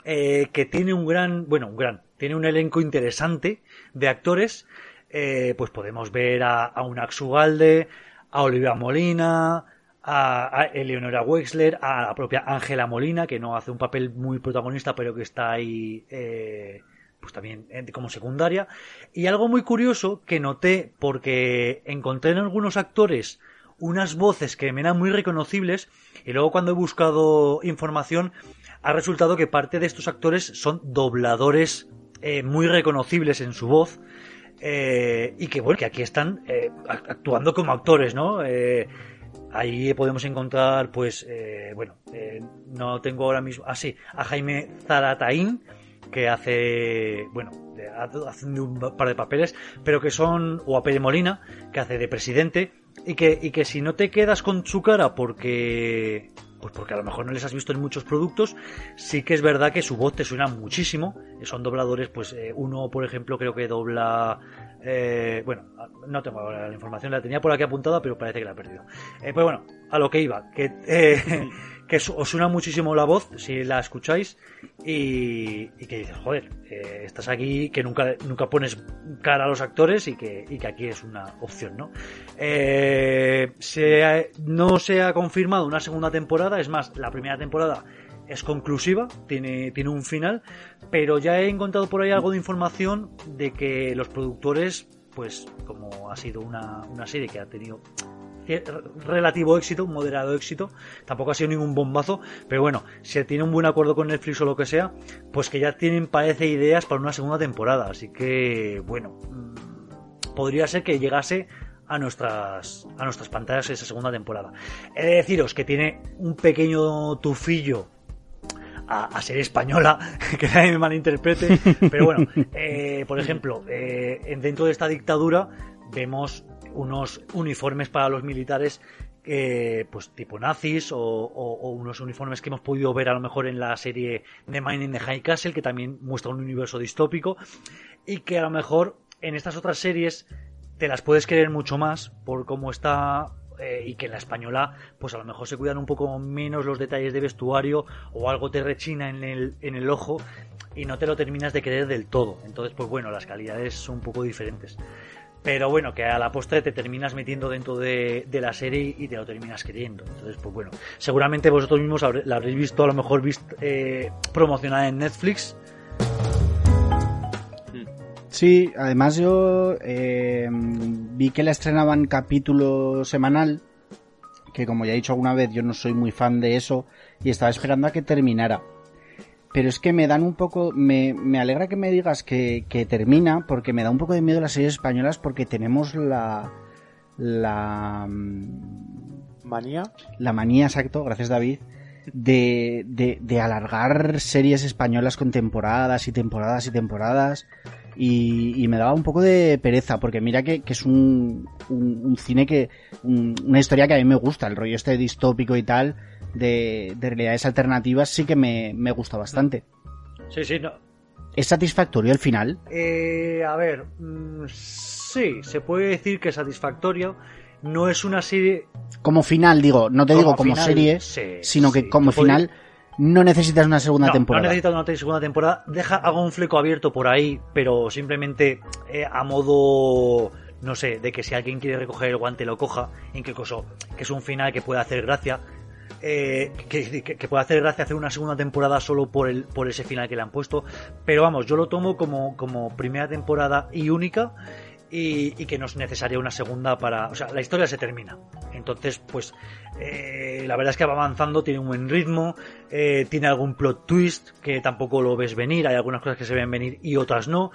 eh, que tiene un gran, bueno, un gran, tiene un elenco interesante de actores. Eh, pues podemos ver a, a un Axugalde, a Olivia Molina, a, Eleonora Wexler, a la propia Ángela Molina, que no hace un papel muy protagonista, pero que está ahí, eh, pues también como secundaria. Y algo muy curioso que noté, porque encontré en algunos actores unas voces que me eran muy reconocibles y luego cuando he buscado información ha resultado que parte de estos actores son dobladores eh, muy reconocibles en su voz eh, y que bueno que aquí están eh, actuando como actores no ahí podemos encontrar pues bueno no tengo ahora mismo ah sí a Jaime Zarataín que hace, bueno, hace un par de papeles, pero que son, o a Pere Molina, que hace de presidente, y que, y que si no te quedas con su cara porque, pues porque a lo mejor no les has visto en muchos productos, sí que es verdad que su voz te suena muchísimo, son dobladores, pues eh, uno, por ejemplo, creo que dobla, eh, bueno, no tengo ahora la información, la tenía por aquí apuntada, pero parece que la he perdido. Eh, pues bueno, a lo que iba, que... Que os suena muchísimo la voz si la escucháis y, y que dices, joder, eh, estás aquí, que nunca, nunca pones cara a los actores y que, y que aquí es una opción, ¿no? Eh, se no se ha confirmado una segunda temporada, es más, la primera temporada es conclusiva, tiene, tiene un final, pero ya he encontrado por ahí algo de información de que los productores, pues como ha sido una, una serie que ha tenido relativo éxito, un moderado éxito, tampoco ha sido ningún bombazo, pero bueno, si tiene un buen acuerdo con Netflix o lo que sea, pues que ya tienen, parece, ideas para una segunda temporada, así que, bueno, podría ser que llegase a nuestras, a nuestras pantallas esa segunda temporada. He de deciros que tiene un pequeño tufillo a, a, ser española, que nadie me malinterprete, pero bueno, eh, por ejemplo, eh, dentro de esta dictadura vemos unos uniformes para los militares eh, pues tipo nazis o, o, o, unos uniformes que hemos podido ver a lo mejor en la serie The Mine in the High Castle que también muestra un universo distópico y que a lo mejor en estas otras series te las puedes querer mucho más por cómo está eh, y que en la española pues a lo mejor se cuidan un poco menos los detalles de vestuario o algo te rechina en el, en el ojo y no te lo terminas de querer del todo. Entonces, pues bueno, las calidades son un poco diferentes. Pero bueno, que a la postre te terminas metiendo dentro de, la serie y te lo terminas queriendo. Entonces, pues bueno, seguramente vosotros mismos la habréis visto, a lo mejor visto, eh, promocionada en Netflix. Sí, además yo eh, vi que la estrenaban capítulo semanal, que como ya he dicho alguna vez, yo no soy muy fan de eso, y estaba esperando a que terminara. Pero es que me dan un poco, me, me alegra que me digas que, que termina, porque me da un poco de miedo las series españolas, porque tenemos la, la, mm, Manía. la manía, exacto, gracias David, de, de, de alargar series españolas con temporadas y temporadas y temporadas. Y, y me daba un poco de pereza, porque mira que, que es un, un, un cine que, un- una historia que a mí me gusta, el rollo este distópico y tal, de, de realidades alternativas, sí que me, me gusta bastante. Sí, sí, no. ¿Es satisfactorio el final? Eh, a ver, mm, sí, se puede decir que es satisfactorio. No es una serie. Como final, digo, no te digo como final, serie, sí, sino que sí, como final no necesitas una segunda no, temporada. No necesita una segunda temporada. Deja, hago un fleco abierto por ahí, pero simplemente eh, a modo. No sé, de que si alguien quiere recoger el guante lo coja. En qué cosa. Que es un final que puede hacer gracia. Eh, que, que, que puede hacer gracia hacer una segunda temporada solo por el por ese final que le han puesto. Pero vamos, yo lo tomo como, como primera temporada y única. Y, y que no es necesaria una segunda para. O sea, la historia se termina. Entonces, pues. eh, la verdad es que va avanzando, tiene un buen ritmo. eh, tiene algún plot twist que tampoco lo ves venir. Hay algunas cosas que se ven venir y otras no.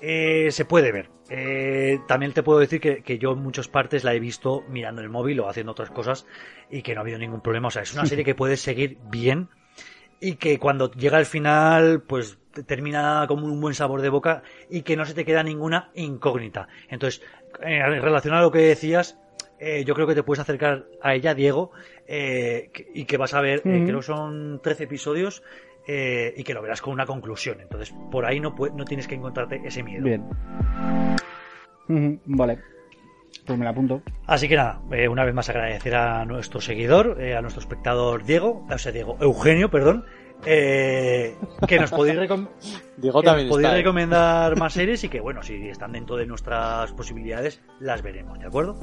Eh, se puede ver. Eh, también te puedo decir que, que yo en muchas partes la he visto mirando el móvil o haciendo otras cosas y que no ha habido ningún problema. O sea, es una serie que puedes seguir bien y que cuando llega al final, pues te termina como un buen sabor de boca y que no se te queda ninguna incógnita. Entonces, eh, en relación a lo que decías, eh, yo creo que te puedes acercar a ella, Diego, eh, y que vas a ver, eh, creo que son 13 episodios eh, y que lo verás con una conclusión. Entonces, por ahí no, no tienes que encontrarte ese miedo. Bien. Vale. Pues me la apunto. Así que nada, eh, una vez más agradecer a nuestro seguidor, eh, a nuestro espectador Diego, o sea, Diego, Eugenio, perdón, eh, que nos podéis, recom- Diego que nos también podéis está. ¿eh? recomendar más series y que, bueno, si están dentro de nuestras posibilidades, las veremos, ¿de acuerdo?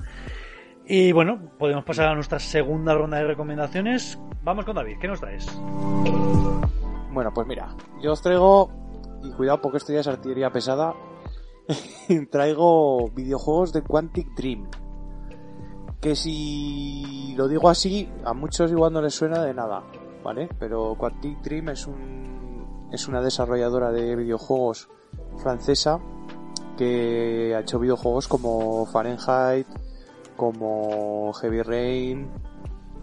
Y bueno, podemos pasar a nuestra segunda ronda de recomendaciones. Vamos con David, ¿qué nos traes? Bueno, pues mira, yo os traigo, y cuidado porque esto ya es artillería pesada, traigo videojuegos de Quantic Dream. Que si lo digo así, a muchos igual no les suena de nada, ¿vale? Pero Quantic Dream es un es una desarrolladora de videojuegos francesa que ha hecho videojuegos como Fahrenheit, como Heavy Rain,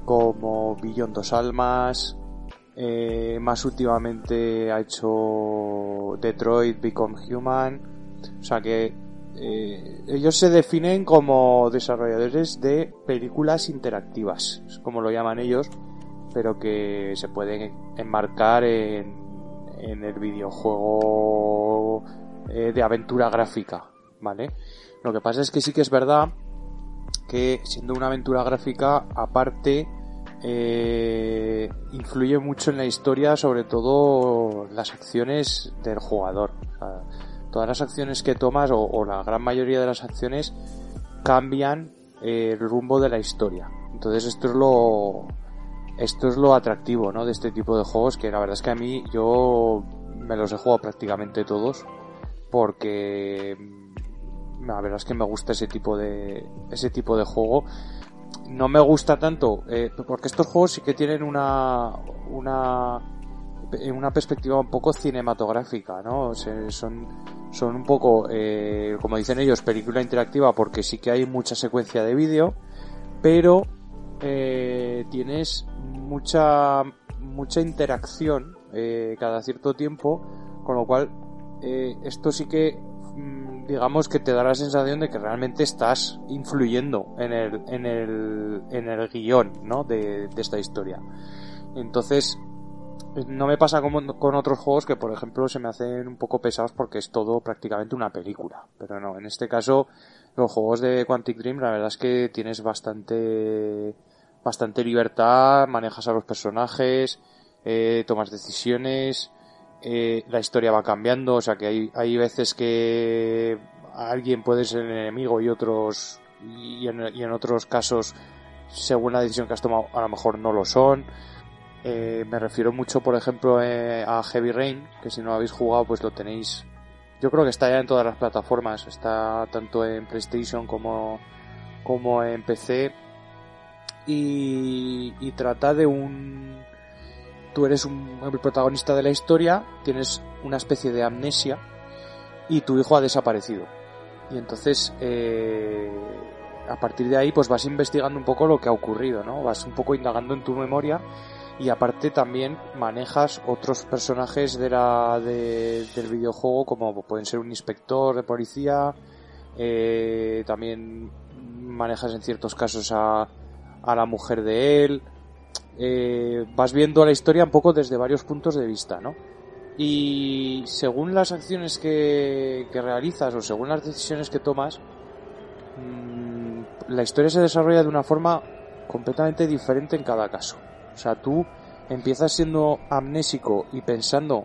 como Beyond Dos Almas, eh, más últimamente ha hecho Detroit Become Human. O sea que eh, ellos se definen como desarrolladores de películas interactivas, como lo llaman ellos, pero que se pueden enmarcar en, en el videojuego eh, de aventura gráfica, ¿vale? Lo que pasa es que sí que es verdad que siendo una aventura gráfica, aparte, eh, influye mucho en la historia, sobre todo las acciones del jugador. Todas las acciones que tomas, o, o la gran mayoría de las acciones, cambian eh, el rumbo de la historia. Entonces esto es lo esto es lo atractivo, ¿no? De este tipo de juegos que la verdad es que a mí yo me los he jugado prácticamente todos porque mm, la verdad es que me gusta ese tipo de ese tipo de juego no me gusta tanto eh, porque estos juegos sí que tienen una una una perspectiva un poco cinematográfica no son son un poco eh, como dicen ellos película interactiva porque sí que hay mucha secuencia de vídeo pero eh, tienes mucha mucha interacción eh, cada cierto tiempo con lo cual eh, esto sí que mm, digamos que te da la sensación de que realmente estás influyendo en el en el en el guion ¿no? de, de esta historia entonces no me pasa como con otros juegos que por ejemplo se me hacen un poco pesados porque es todo prácticamente una película pero no en este caso los juegos de Quantic Dream, la verdad es que tienes bastante, bastante libertad, manejas a los personajes, eh, tomas decisiones, eh, la historia va cambiando, o sea que hay, hay veces que alguien puede ser el enemigo y otros, y en, otros casos, según la decisión que has tomado, a lo mejor no lo son. Eh, me refiero mucho, por ejemplo, eh, a Heavy Rain, que si no habéis jugado, pues lo tenéis. Yo creo que está ya en todas las plataformas. Está tanto en PlayStation como, como en PC. Y trata de un. Tú eres un, protagonista de la historia, tienes una especie de amnesia y tu hijo ha desaparecido. Y entonces, eh, a partir de ahí, pues vas investigando un poco lo que ha ocurrido, ¿no? Vas un poco indagando en tu memoria y aparte también manejas otros personajes de la, de, del videojuego como pueden ser un inspector de policía, eh, también manejas en ciertos casos a, a la mujer de él, eh, vas viendo la historia un poco desde varios puntos de vista, ¿no? Y según las acciones que, realizas o según las decisiones que tomas, mmm, la historia se desarrolla de una forma completamente diferente en cada caso. O sea, tú empiezas siendo amnésico y pensando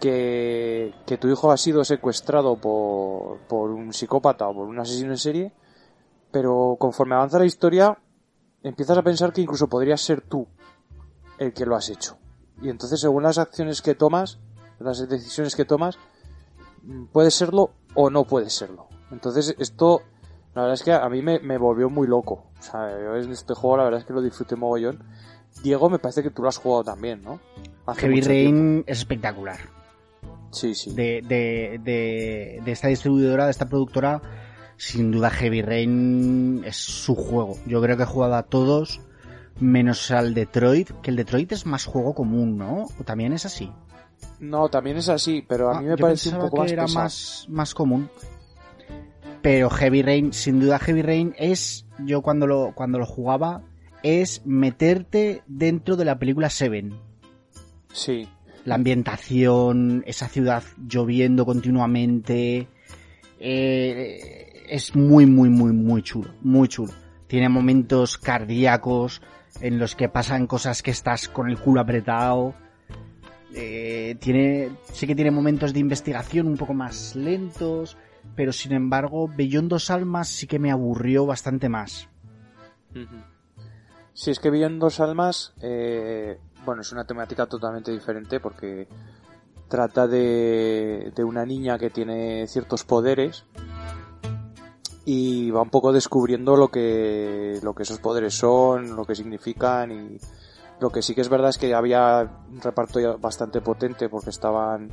que, que tu hijo ha sido secuestrado por, por un psicópata o por un asesino en serie, pero conforme avanza la historia, empiezas a pensar que incluso podrías ser tú el que lo has hecho. Y entonces, según las acciones que tomas, las decisiones que tomas, puede serlo o no puede serlo. Entonces, esto, la verdad es que a mí me, me volvió muy loco. O sea, yo en este juego la verdad es que lo disfruté mogollón. Diego, me parece que tú lo has jugado también, ¿no? Hace Heavy Rain es espectacular. Sí, sí. De, de, de, de, esta distribuidora, de esta productora, sin duda Heavy Rain es su juego. Yo creo que he jugado a todos, menos al Detroit, que el Detroit es más juego común, ¿no? ¿O también es así? No, también es así, pero a mí me parece un poco que más era pesado. más, más común. Pero Heavy Rain, sin duda Heavy Rain es, yo cuando lo, cuando lo jugaba, es meterte dentro de la película Seven. Sí. La ambientación, esa ciudad lloviendo continuamente. Eh, es muy, muy, muy, muy chulo. Muy chulo. Tiene momentos cardíacos en los que pasan cosas que estás con el culo apretado. Eh, tiene, sí que tiene momentos de investigación un poco más lentos, pero sin embargo, Beyond Dos Almas sí que me aburrió bastante más. Si es que Dos Almas, eh, bueno, es una temática totalmente diferente porque trata de, de una niña que tiene ciertos poderes y va un poco descubriendo lo que, lo que esos poderes son, lo que significan y lo que sí que es verdad es que había un reparto bastante potente porque estaban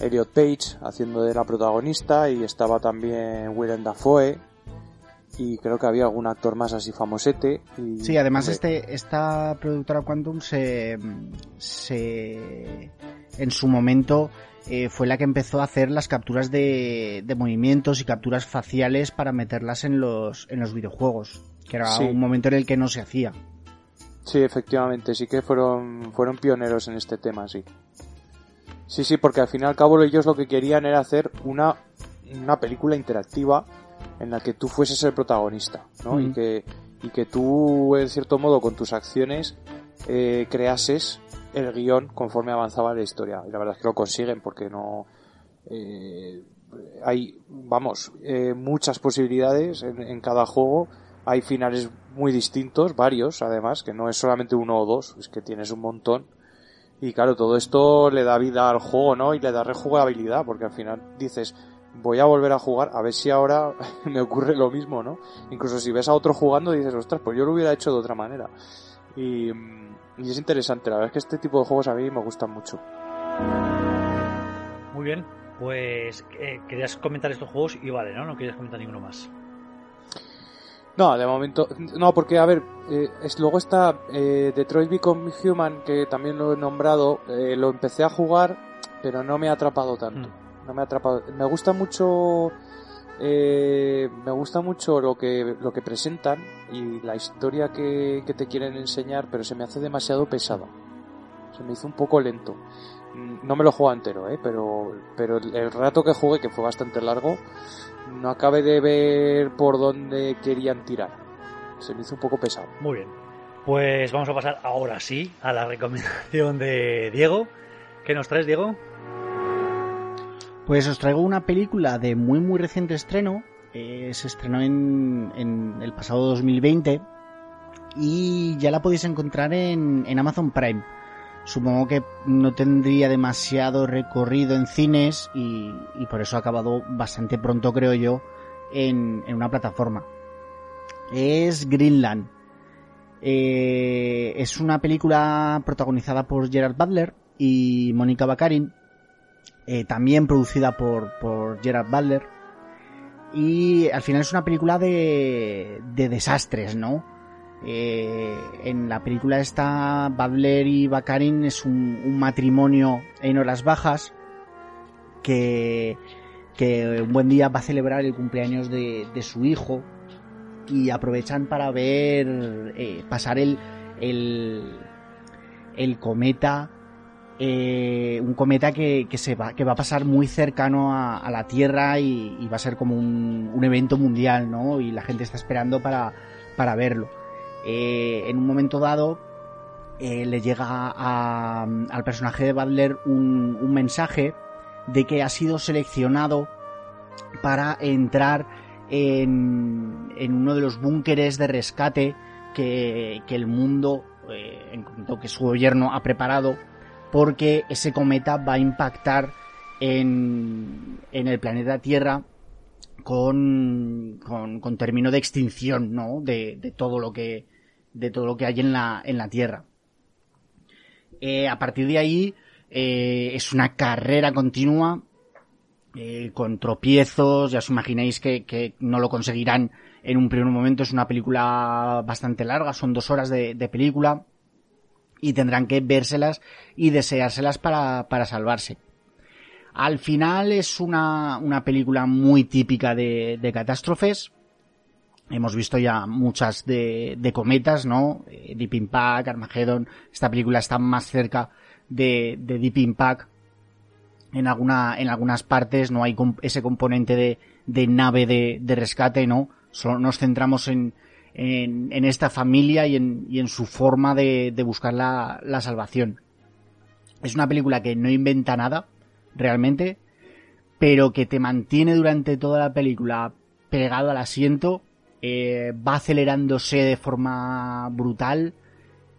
Elliot Page haciendo de la protagonista y estaba también Willem Dafoe y creo que había algún actor más así famosete. Y, sí, además este, esta productora Quantum se, se en su momento eh, fue la que empezó a hacer las capturas de, de, movimientos y capturas faciales para meterlas en los, en los videojuegos, que era sí. un momento en el que no se hacía. Sí, efectivamente, sí que fueron, fueron pioneros en este tema, sí. Sí, sí, porque al fin y al cabo ellos lo que querían era hacer una, una película interactiva en la que tú fueses el protagonista, ¿no? Mm. Y que, y que tú, en cierto modo, con tus acciones, eh, creases el guion conforme avanzaba la historia. Y la verdad es que lo consiguen porque no, eh, hay, vamos, eh, muchas posibilidades en, en, cada juego. Hay finales muy distintos, varios además, que no es solamente uno o dos, es que tienes un montón. Y claro, todo esto le da vida al juego, ¿no? Y le da rejugabilidad, porque al final dices, voy a volver a jugar, a ver si ahora me ocurre lo mismo, ¿no? Incluso si ves a otro jugando dices, ostras, pues yo lo hubiera hecho de otra manera. Y, y es interesante, la verdad es que este tipo de juegos a mí me gustan mucho. Muy bien, pues eh, querías comentar estos juegos y vale, ¿no? No querías comentar ninguno más. No, de momento, no, porque a ver, eh, es, luego está eh, Detroit Become Human, que también lo he nombrado, eh, lo empecé a jugar, pero no me ha atrapado tanto. Mm. No me ha atrapado. Me gusta mucho, eh, me gusta mucho lo que lo que presentan y la historia que, que te quieren enseñar, pero se me hace demasiado pesado. Se me hizo un poco lento. mm, no me lo juego entero, ¿eh? pero, pero el rato que jugué, que fue bastante largo, no acabé de ver por dónde querían tirar. Se me hizo un poco pesado. Muy bien. Pues vamos a pasar ahora sí a la recomendación de Diego. ¿Qué nos traes, Diego? Pues os traigo una película de muy muy reciente estreno. Eh, se estrenó en, en, el pasado 2020 y ya la podéis encontrar en, Amazon Prime. Supongo que no tendría demasiado recorrido en cines y, y por eso ha acabado bastante pronto, creo yo, en, en una plataforma. Es Greenland. Eh, es una película protagonizada por Gerard Butler y Mónica Baccarin eh, también producida por, por Gerard Butler. Y al final es una película de, de desastres, ¿no? Eh, en la película está Butler y Baccarin es un, matrimonio en horas bajas que, que un buen día va a celebrar el cumpleaños de, de su hijo y aprovechan para ver eh, pasar el, el, el cometa eh, un cometa que, se va, que va a pasar muy cercano a, la Tierra y, va a ser como un, evento mundial, ¿no? Y la gente está esperando para, para verlo. Eh, en un momento dado eh, le llega al personaje de Butler un, mensaje de que ha sido seleccionado para entrar en, uno de los búnkeres de rescate que, que el mundo, eh, en que su gobierno ha preparado porque ese cometa va a impactar en, en el planeta Tierra con, con, término de extinción, ¿no? De, de, todo lo que, de todo lo que hay en la, en la Tierra. Eh, a partir de ahí, eh, es una carrera continua, eh, con tropiezos, ya os imagináis que, no lo conseguirán en un primer momento, es una película bastante larga, son dos horas de película, y tendrán que vérselas y deseárselas para, para salvarse. Al final es una, una película muy típica de, de, catástrofes. Hemos visto ya muchas de, de cometas, ¿no? Eh, Deep Impact, Armageddon. Esta película está más cerca de, de Deep Impact. En, alguna, en algunas partes no hay ese componente de, de nave de, de rescate, ¿no? Solo nos centramos en, en, en esta familia y en, y en, su forma de, de buscar la, la, salvación. Es una película que no inventa nada, realmente, pero que te mantiene durante toda la película pegado al asiento, eh, va acelerándose de forma brutal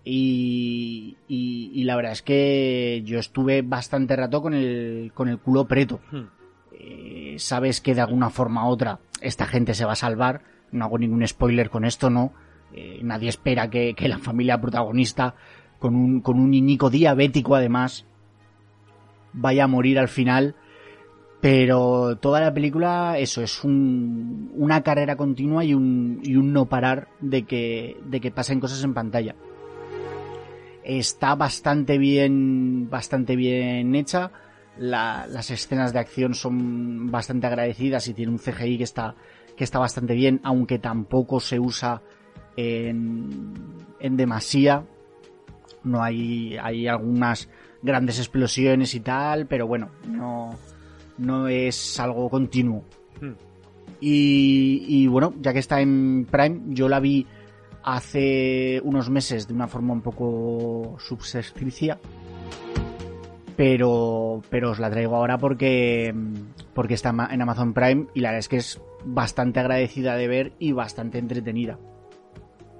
y, y, y, la verdad es que yo estuve bastante rato con el, con el culo preto. Hmm. Eh, sabes que de alguna forma u otra esta gente se va a salvar, no hago ningún spoiler con esto, ¿no? Eh, nadie espera que, la familia protagonista, con un, con un niñico diabético además, vaya a morir al final. Pero toda la película, eso, es un, una carrera continua y un, y un no parar de que, de que pasen cosas en pantalla. Está bastante bien, bastante bien hecha. La, las escenas de acción son bastante agradecidas y tiene un CGI que está, que está bastante bien, aunque tampoco se usa en, en demasía. No hay, hay algunas grandes explosiones y tal, pero bueno, no, no es algo continuo. Hmm. Y, y, bueno, ya que está en Prime, yo la vi hace unos meses de una forma un poco subscripcia. Pero, pero os la traigo ahora porque, porque está en Amazon Prime y la verdad es que es bastante agradecida de ver y bastante entretenida.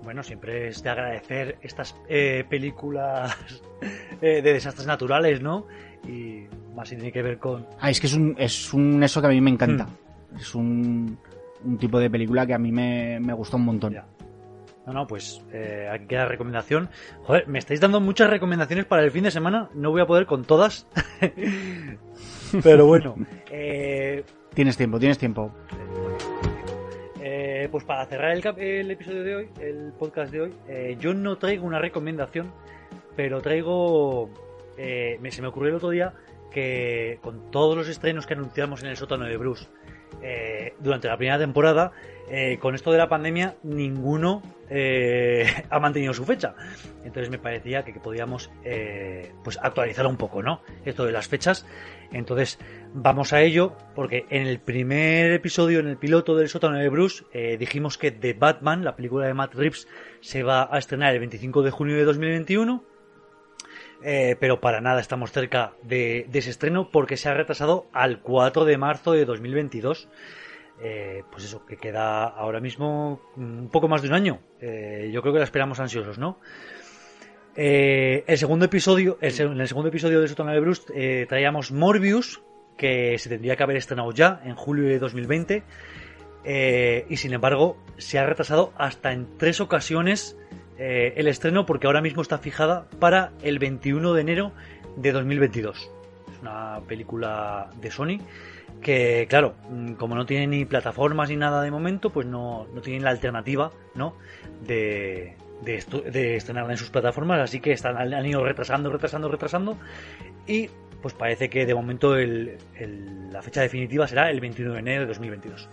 Bueno, siempre es de agradecer estas eh, películas eh, de desastres naturales, ¿no? Y más si tiene que ver con... Ah, es que es un, es un eso que a mí me encanta. Hmm. Es un, un, tipo de película que a mí me, me gustó un montón. Ya. No, no, pues eh, aquí queda recomendación. Joder, me estáis dando muchas recomendaciones para el fin de semana. No voy a poder con todas. Pero bueno. Eh... Tienes tiempo, tienes tiempo. Eh, pues para cerrar el, episodio de hoy, el podcast de hoy, eh, yo no traigo una recomendación, pero traigo... Eh, me, se me ocurrió el otro día que con todos los estrenos que anunciamos en el sótano de Bruce, durante la primera temporada, con esto de la pandemia, ninguno ha mantenido su fecha. Entonces me parecía que, que podíamos pues actualizar un poco, ¿no? Esto de las fechas. Entonces vamos a ello, porque en el primer episodio, en el piloto del sótano de Bruce, eh, dijimos que The Batman, la película de Matt Reeves, se va a estrenar el 25 de junio de 2021. Eh, pero para nada estamos cerca de, ese estreno porque se ha retrasado al 4 de marzo de 2022. Eh, pues eso, que queda ahora mismo un poco más de un año. Eh, yo creo que la esperamos ansiosos, ¿no? Eh, el segundo episodio, el, en el segundo episodio de Sótano de Bruce eh, traíamos Morbius, que se tendría que haber estrenado ya en julio de 2020. eh, y sin embargo, se ha retrasado hasta en tres ocasiones el estreno porque ahora mismo está fijada para el 21 de enero de 2022. Es una película de Sony que, claro, mm, como no tiene ni plataformas ni nada de momento, pues no, no tienen la alternativa, ¿no? De, de, estrenarla en sus plataformas, así que están, han ido retrasando, retrasando, retrasando y pues parece que de momento el- la fecha definitiva será el 21 de enero de 2022.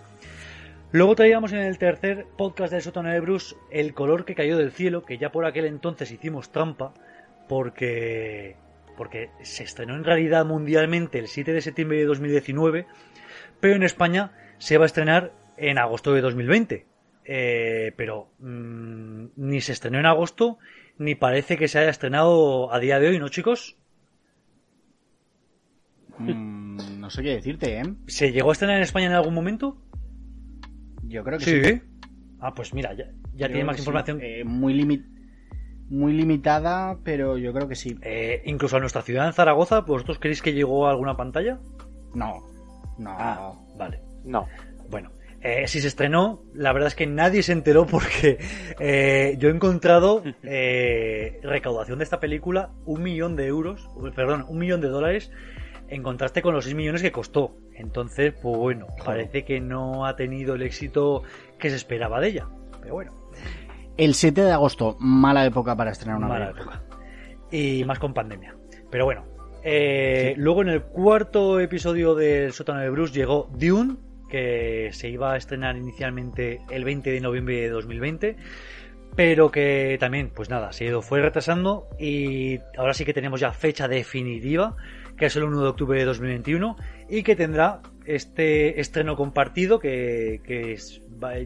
Luego traíamos en el tercer podcast del sótano de Bruce El color que cayó del cielo, que ya por aquel entonces hicimos trampa, porque, porque se estrenó en realidad mundialmente el 7 de septiembre de 2019, pero en España se va a estrenar en agosto de 2020. Eh, pero mm, ni se estrenó en agosto, ni parece que se haya estrenado a día de hoy, ¿no, chicos? Mm, no sé qué decirte, ¿eh? ¿Se llegó a estrenar en España en algún momento? Yo creo que sí. Ah, pues mira, ya, ya tiene más sí. información. Eh, muy, limi- muy limitada, pero yo creo que sí. Eh, incluso a nuestra ciudad en Zaragoza, ¿vosotros creéis que llegó a alguna pantalla? No, no. Ah, vale. No. Bueno, eh, si se estrenó, la verdad es que nadie se enteró porque eh, yo he encontrado eh, recaudación de esta película un millón de euros, perdón, un millón de dólares en contraste con los 6 millones que costó. Entonces, pues bueno, parece que no ha tenido el éxito que se esperaba de ella. Pero bueno, El 7 de agosto, mala época para estrenar una mala película. época. Y más con pandemia. Pero bueno. eh, Luego en el cuarto episodio del sótano de Bruce llegó Dune, que se iba a estrenar inicialmente el 20 de noviembre de 2020, pero que también, pues nada, se fue retrasando y ahora sí que tenemos ya fecha definitiva, que es el 1 de octubre de 2021 y que tendrá este estreno compartido que,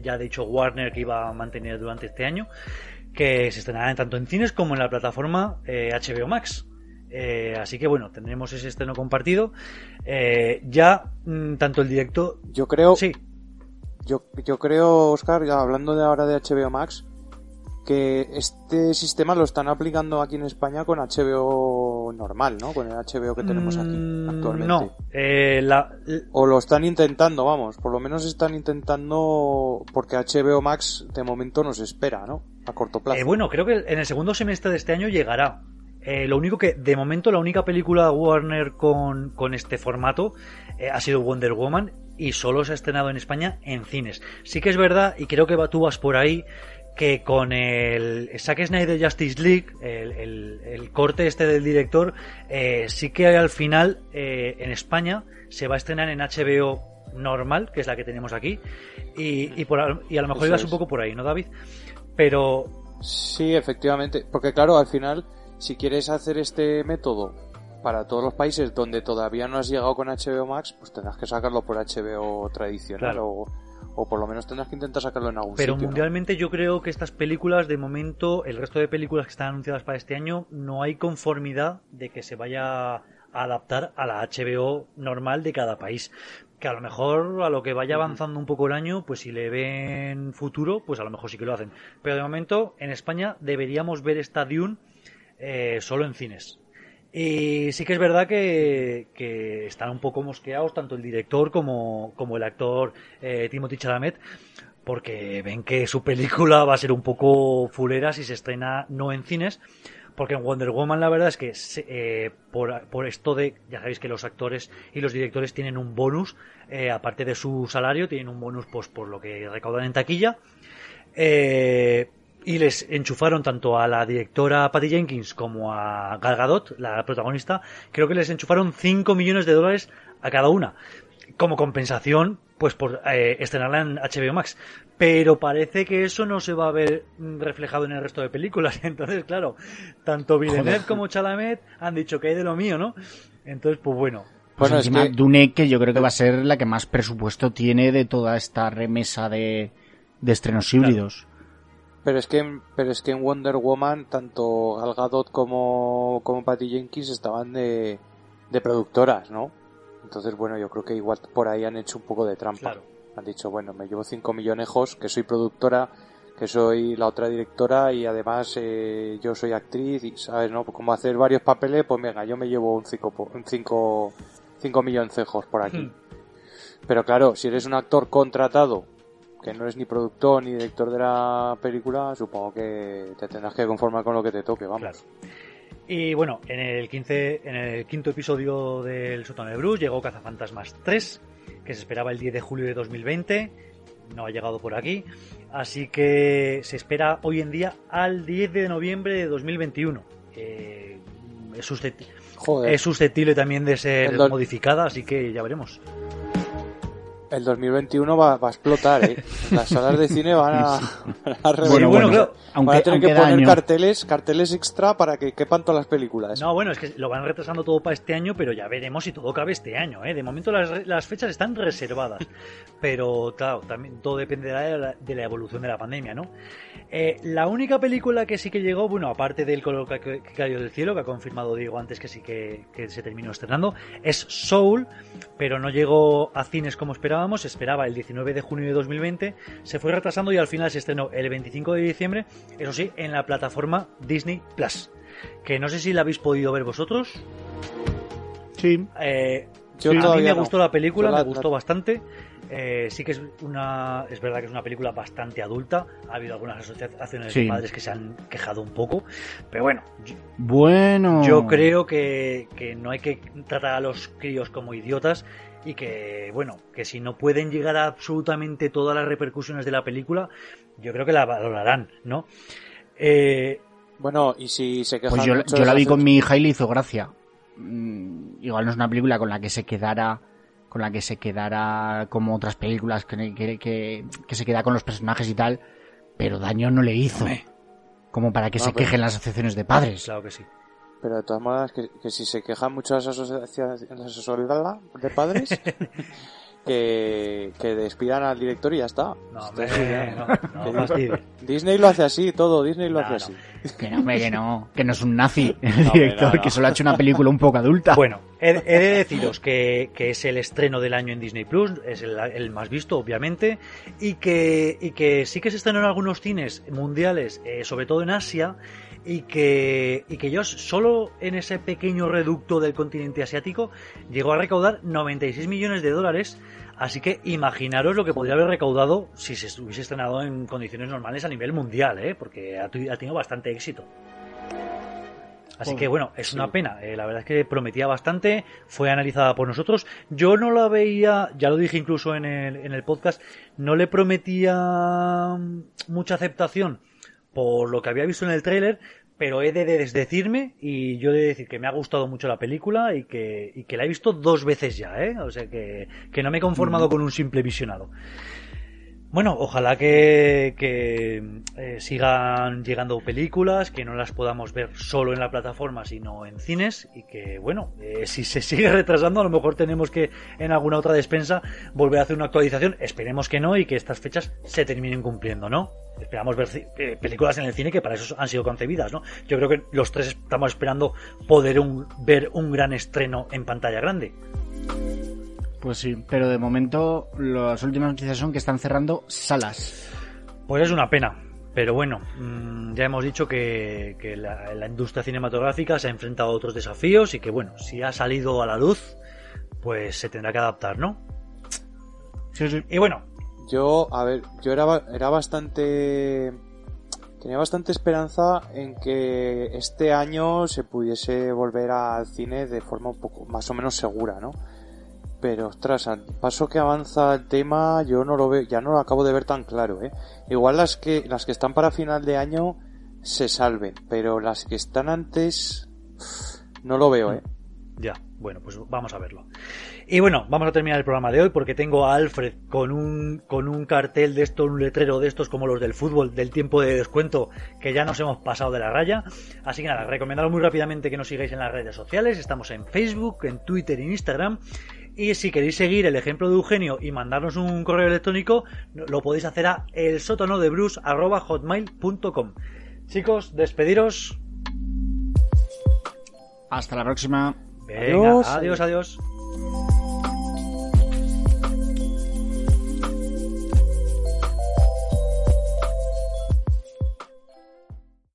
ya ha dicho Warner que iba a mantener durante este año que se estrenará tanto en cines como en la plataforma eh, HBO Max. Eh, así que bueno, tendremos ese estreno compartido. Eh, ya mm, tanto el director... Yo creo, Sí, yo, yo creo, Oscar, ya hablando de ahora de HBO Max, que este sistema lo están aplicando aquí en España con HBO normal, ¿no? Con el HBO que tenemos aquí mm, actualmente. No, eh, la, O lo están intentando, vamos. Por lo menos están intentando porque HBO Max de momento nos espera, ¿no? A corto plazo. Eh, bueno, creo que en el segundo semestre de este año llegará. Eh, lo único que, de momento, la única película Warner con, con este formato eh, ha sido Wonder Woman y solo se ha estrenado en España en cines. Sí que es verdad, y creo que va- tú vas por ahí, que con el Zack Snyder Justice League, el, el- el corte este del director, eh, sí que al final eh, en España se va a estrenar en HBO normal, que es la que tenemos aquí, y, y, por, a- y a lo mejor Eso ibas es. un poco por ahí, ¿no, David? Pero Sí, efectivamente. Porque claro, al final, si quieres hacer este método para todos los países donde todavía no has llegado con HBO Max, pues tendrás que sacarlo por HBO tradicional Claro. o, o por lo menos tendrás que intentar sacarlo en algún Pero sitio. ¿no? mundialmente yo creo que estas películas, de momento, el resto de películas que están anunciadas para este año, no hay conformidad de que se vaya a adaptar a la HBO normal de cada país. Que a lo mejor a lo que vaya avanzando un poco el año, pues si le ven futuro, pues a lo mejor sí que lo hacen. Pero de momento, en España deberíamos ver esta Dune eh, solo en cines. Y sí que es verdad que, están un poco mosqueados tanto el director como, como el actor eh, Timothy Chalamet porque ven que su película va a ser un poco fulera si se estrena no en cines porque en Wonder Woman la verdad es que eh, por, por esto de ya sabéis que los actores y los directores tienen un bonus eh, aparte de su salario tienen un bonus pues por lo que recaudan en taquilla eh, y les enchufaron tanto a la directora Patty Jenkins como a Gal Gadot, la protagonista, creo que les enchufaron 5 millones de dólares a cada una. como compensación, pues por eh, estrenarla en HBO Max. Pero parece que eso no se va a ver reflejado en el resto de películas. Entonces, claro, tanto Villeneuve como Chalamet han dicho que hay de lo mío, ¿no? Entonces, pues bueno. Pues Bueno, es encima que- Dune, que yo creo que va a ser la que más presupuesto tiene de toda esta remesa de, de estrenos híbridos. Pero es que, pero es que en Wonder Woman tanto Gal Gadot como, como Patty Jenkins estaban de, de productoras, ¿no? Entonces, bueno, yo creo que igual por ahí han hecho un poco de trampa. Claro. Han dicho, bueno, me llevo 5 millonejos, que soy productora, que soy la otra directora y además eh, yo soy actriz y, ¿sabes, no? Como hacer varios papeles, pues venga, yo me llevo un 5 un cinco, cinco milloncejos por aquí. Hmm. Pero claro, si eres un actor contratado, que no eres ni productor ni director de la película, supongo que te tendrás que conformar con lo que te toque, vamos. Claro. Y bueno, en el, 15, en el quinto episodio del sótano de Bruce llegó Cazafantasmas 3, que se esperaba el 10 de julio de 2020. No ha llegado por aquí. Así que se espera hoy en día al 10 de noviembre de 2021. Eh, es, susceptible, Joder, es susceptible también de ser modificada, así que ya veremos. El 2021 va, va a explotar, ¿eh? Las salas de cine van a, a reventar. Bueno, bueno, bueno, claro. aunque, van a tener que poner carteles, carteles extra para que quepan todas las películas. No, bueno, es que lo van retrasando todo para este año, pero ya veremos si todo cabe este año. ¿eh? De momento las, las fechas están reservadas, pero claro, también todo dependerá de la, de la evolución de la pandemia, ¿no? Eh, la única película que sí que llegó, bueno, aparte del color que, que cayó del cielo, que ha confirmado Diego antes que sí que, que se terminó estrenando, es Soul, pero no llegó a cines como esperábamos, esperaba el 19 de junio de 2020, se fue retrasando y al final se estrenó el 25 de diciembre, eso sí, en la plataforma Disney Plus, que no sé si la habéis podido ver vosotros. Sí. Eh, Yo a mí me no. gustó la película, la- me gustó la- bastante. Eh, sí que es una, es verdad que es una película bastante adulta. Ha habido algunas asociaciones Sí. de padres que se han quejado un poco, pero bueno, yo, Bueno. yo creo que, que no hay que tratar a los críos como idiotas y que, bueno, que si no pueden llegar a absolutamente todas las repercusiones de la película, yo creo que la valorarán, ¿no? Eh, Bueno, y si se quejan Pues yo, la vi con mi hija y le hizo gracia. Mm, Igual no es una película con la que se quedara con la que se quedara como otras películas que, que, que- que se queda con los personajes y tal, pero daño no le hizo. Hombre. Como para que No, se pero- quejen las asociaciones de padres. claro que sí. Pero de todas maneras, que, que si se quejan mucho las asociaciones las asociaciones de padres, que, que despidan al director y ya está. No, hombre, no. Disney lo hace así, todo, Disney lo No, hace no. así. Que no, hombre, que no, que no es un nazi el director, no, no. que solo ha hecho una película un poco adulta. Bueno, he, he de deciros que, que es el estreno del año en Disney Plus, es el, el más visto, obviamente, y que, y que sí que se estrenó en algunos cines mundiales, eh, sobre todo en Asia, y que, y que ellos solo en ese pequeño reducto del continente asiático llegó a recaudar 96 millones de dólares. Así que imaginaros lo que podría haber recaudado si se hubiese estrenado en condiciones normales a nivel mundial, ¿eh? porque ha, tenido bastante éxito. Así que bueno, es una pena. eh, la verdad es que prometía bastante, fue analizada por nosotros. Yo no la veía, ya lo dije incluso en el, en el podcast, no le prometía mm, mucha aceptación por lo que había visto en el tráiler, pero he de desdecirme y yo he de decir que me ha gustado mucho la película y que, y que la he visto dos veces ya, ¿eh? O sea que, que no me he conformado con un simple visionado. Bueno, ojalá que, eh, sigan llegando películas, que no las podamos ver solo en la plataforma, sino en cines, y que, bueno, eh, si se sigue retrasando, a lo mejor tenemos que en alguna otra despensa volver a hacer una actualización. Esperemos que no y que estas fechas se terminen cumpliendo, ¿no? Esperamos ver eh, películas en el cine que para eso han sido concebidas, ¿no? Yo creo que los tres estamos esperando poder un- ver un gran estreno en pantalla grande. Pues sí, pero de momento las últimas noticias son que están cerrando salas. Pues es una pena. Pero bueno, mm, ya hemos dicho que, que la, la industria cinematográfica se ha enfrentado a otros desafíos y que bueno, si ha salido a la luz, pues se tendrá que adaptar, ¿no? Sí, sí. Y bueno, Yo, a ver, yo era, era bastante... Tenía bastante esperanza en que este año se pudiese volver al cine de forma un poco más o menos segura, ¿no? Pero, ostras, al paso que avanza el tema, yo no lo veo, ya no lo acabo de ver tan claro, ¿eh? Igual las que, las que están para final de año se salven, pero las que están antes, no lo veo, ¿eh? ya, bueno, pues vamos a verlo. Y bueno, vamos a terminar el programa de hoy porque tengo a Alfred con un, con un cartel de esto, un letrero de estos como los del fútbol, del tiempo de descuento, que ya nos hemos pasado de la raya. Así que nada, recomendaros muy rápidamente que nos sigáis en las redes sociales. Estamos en Facebook, en Twitter en Instagram. Y si queréis seguir el ejemplo de Eugenio y mandarnos un correo electrónico, lo podéis hacer a elsótanodebrus.hotmail.com Chicos, despediros. Hasta la próxima. Venga, adiós, adiós.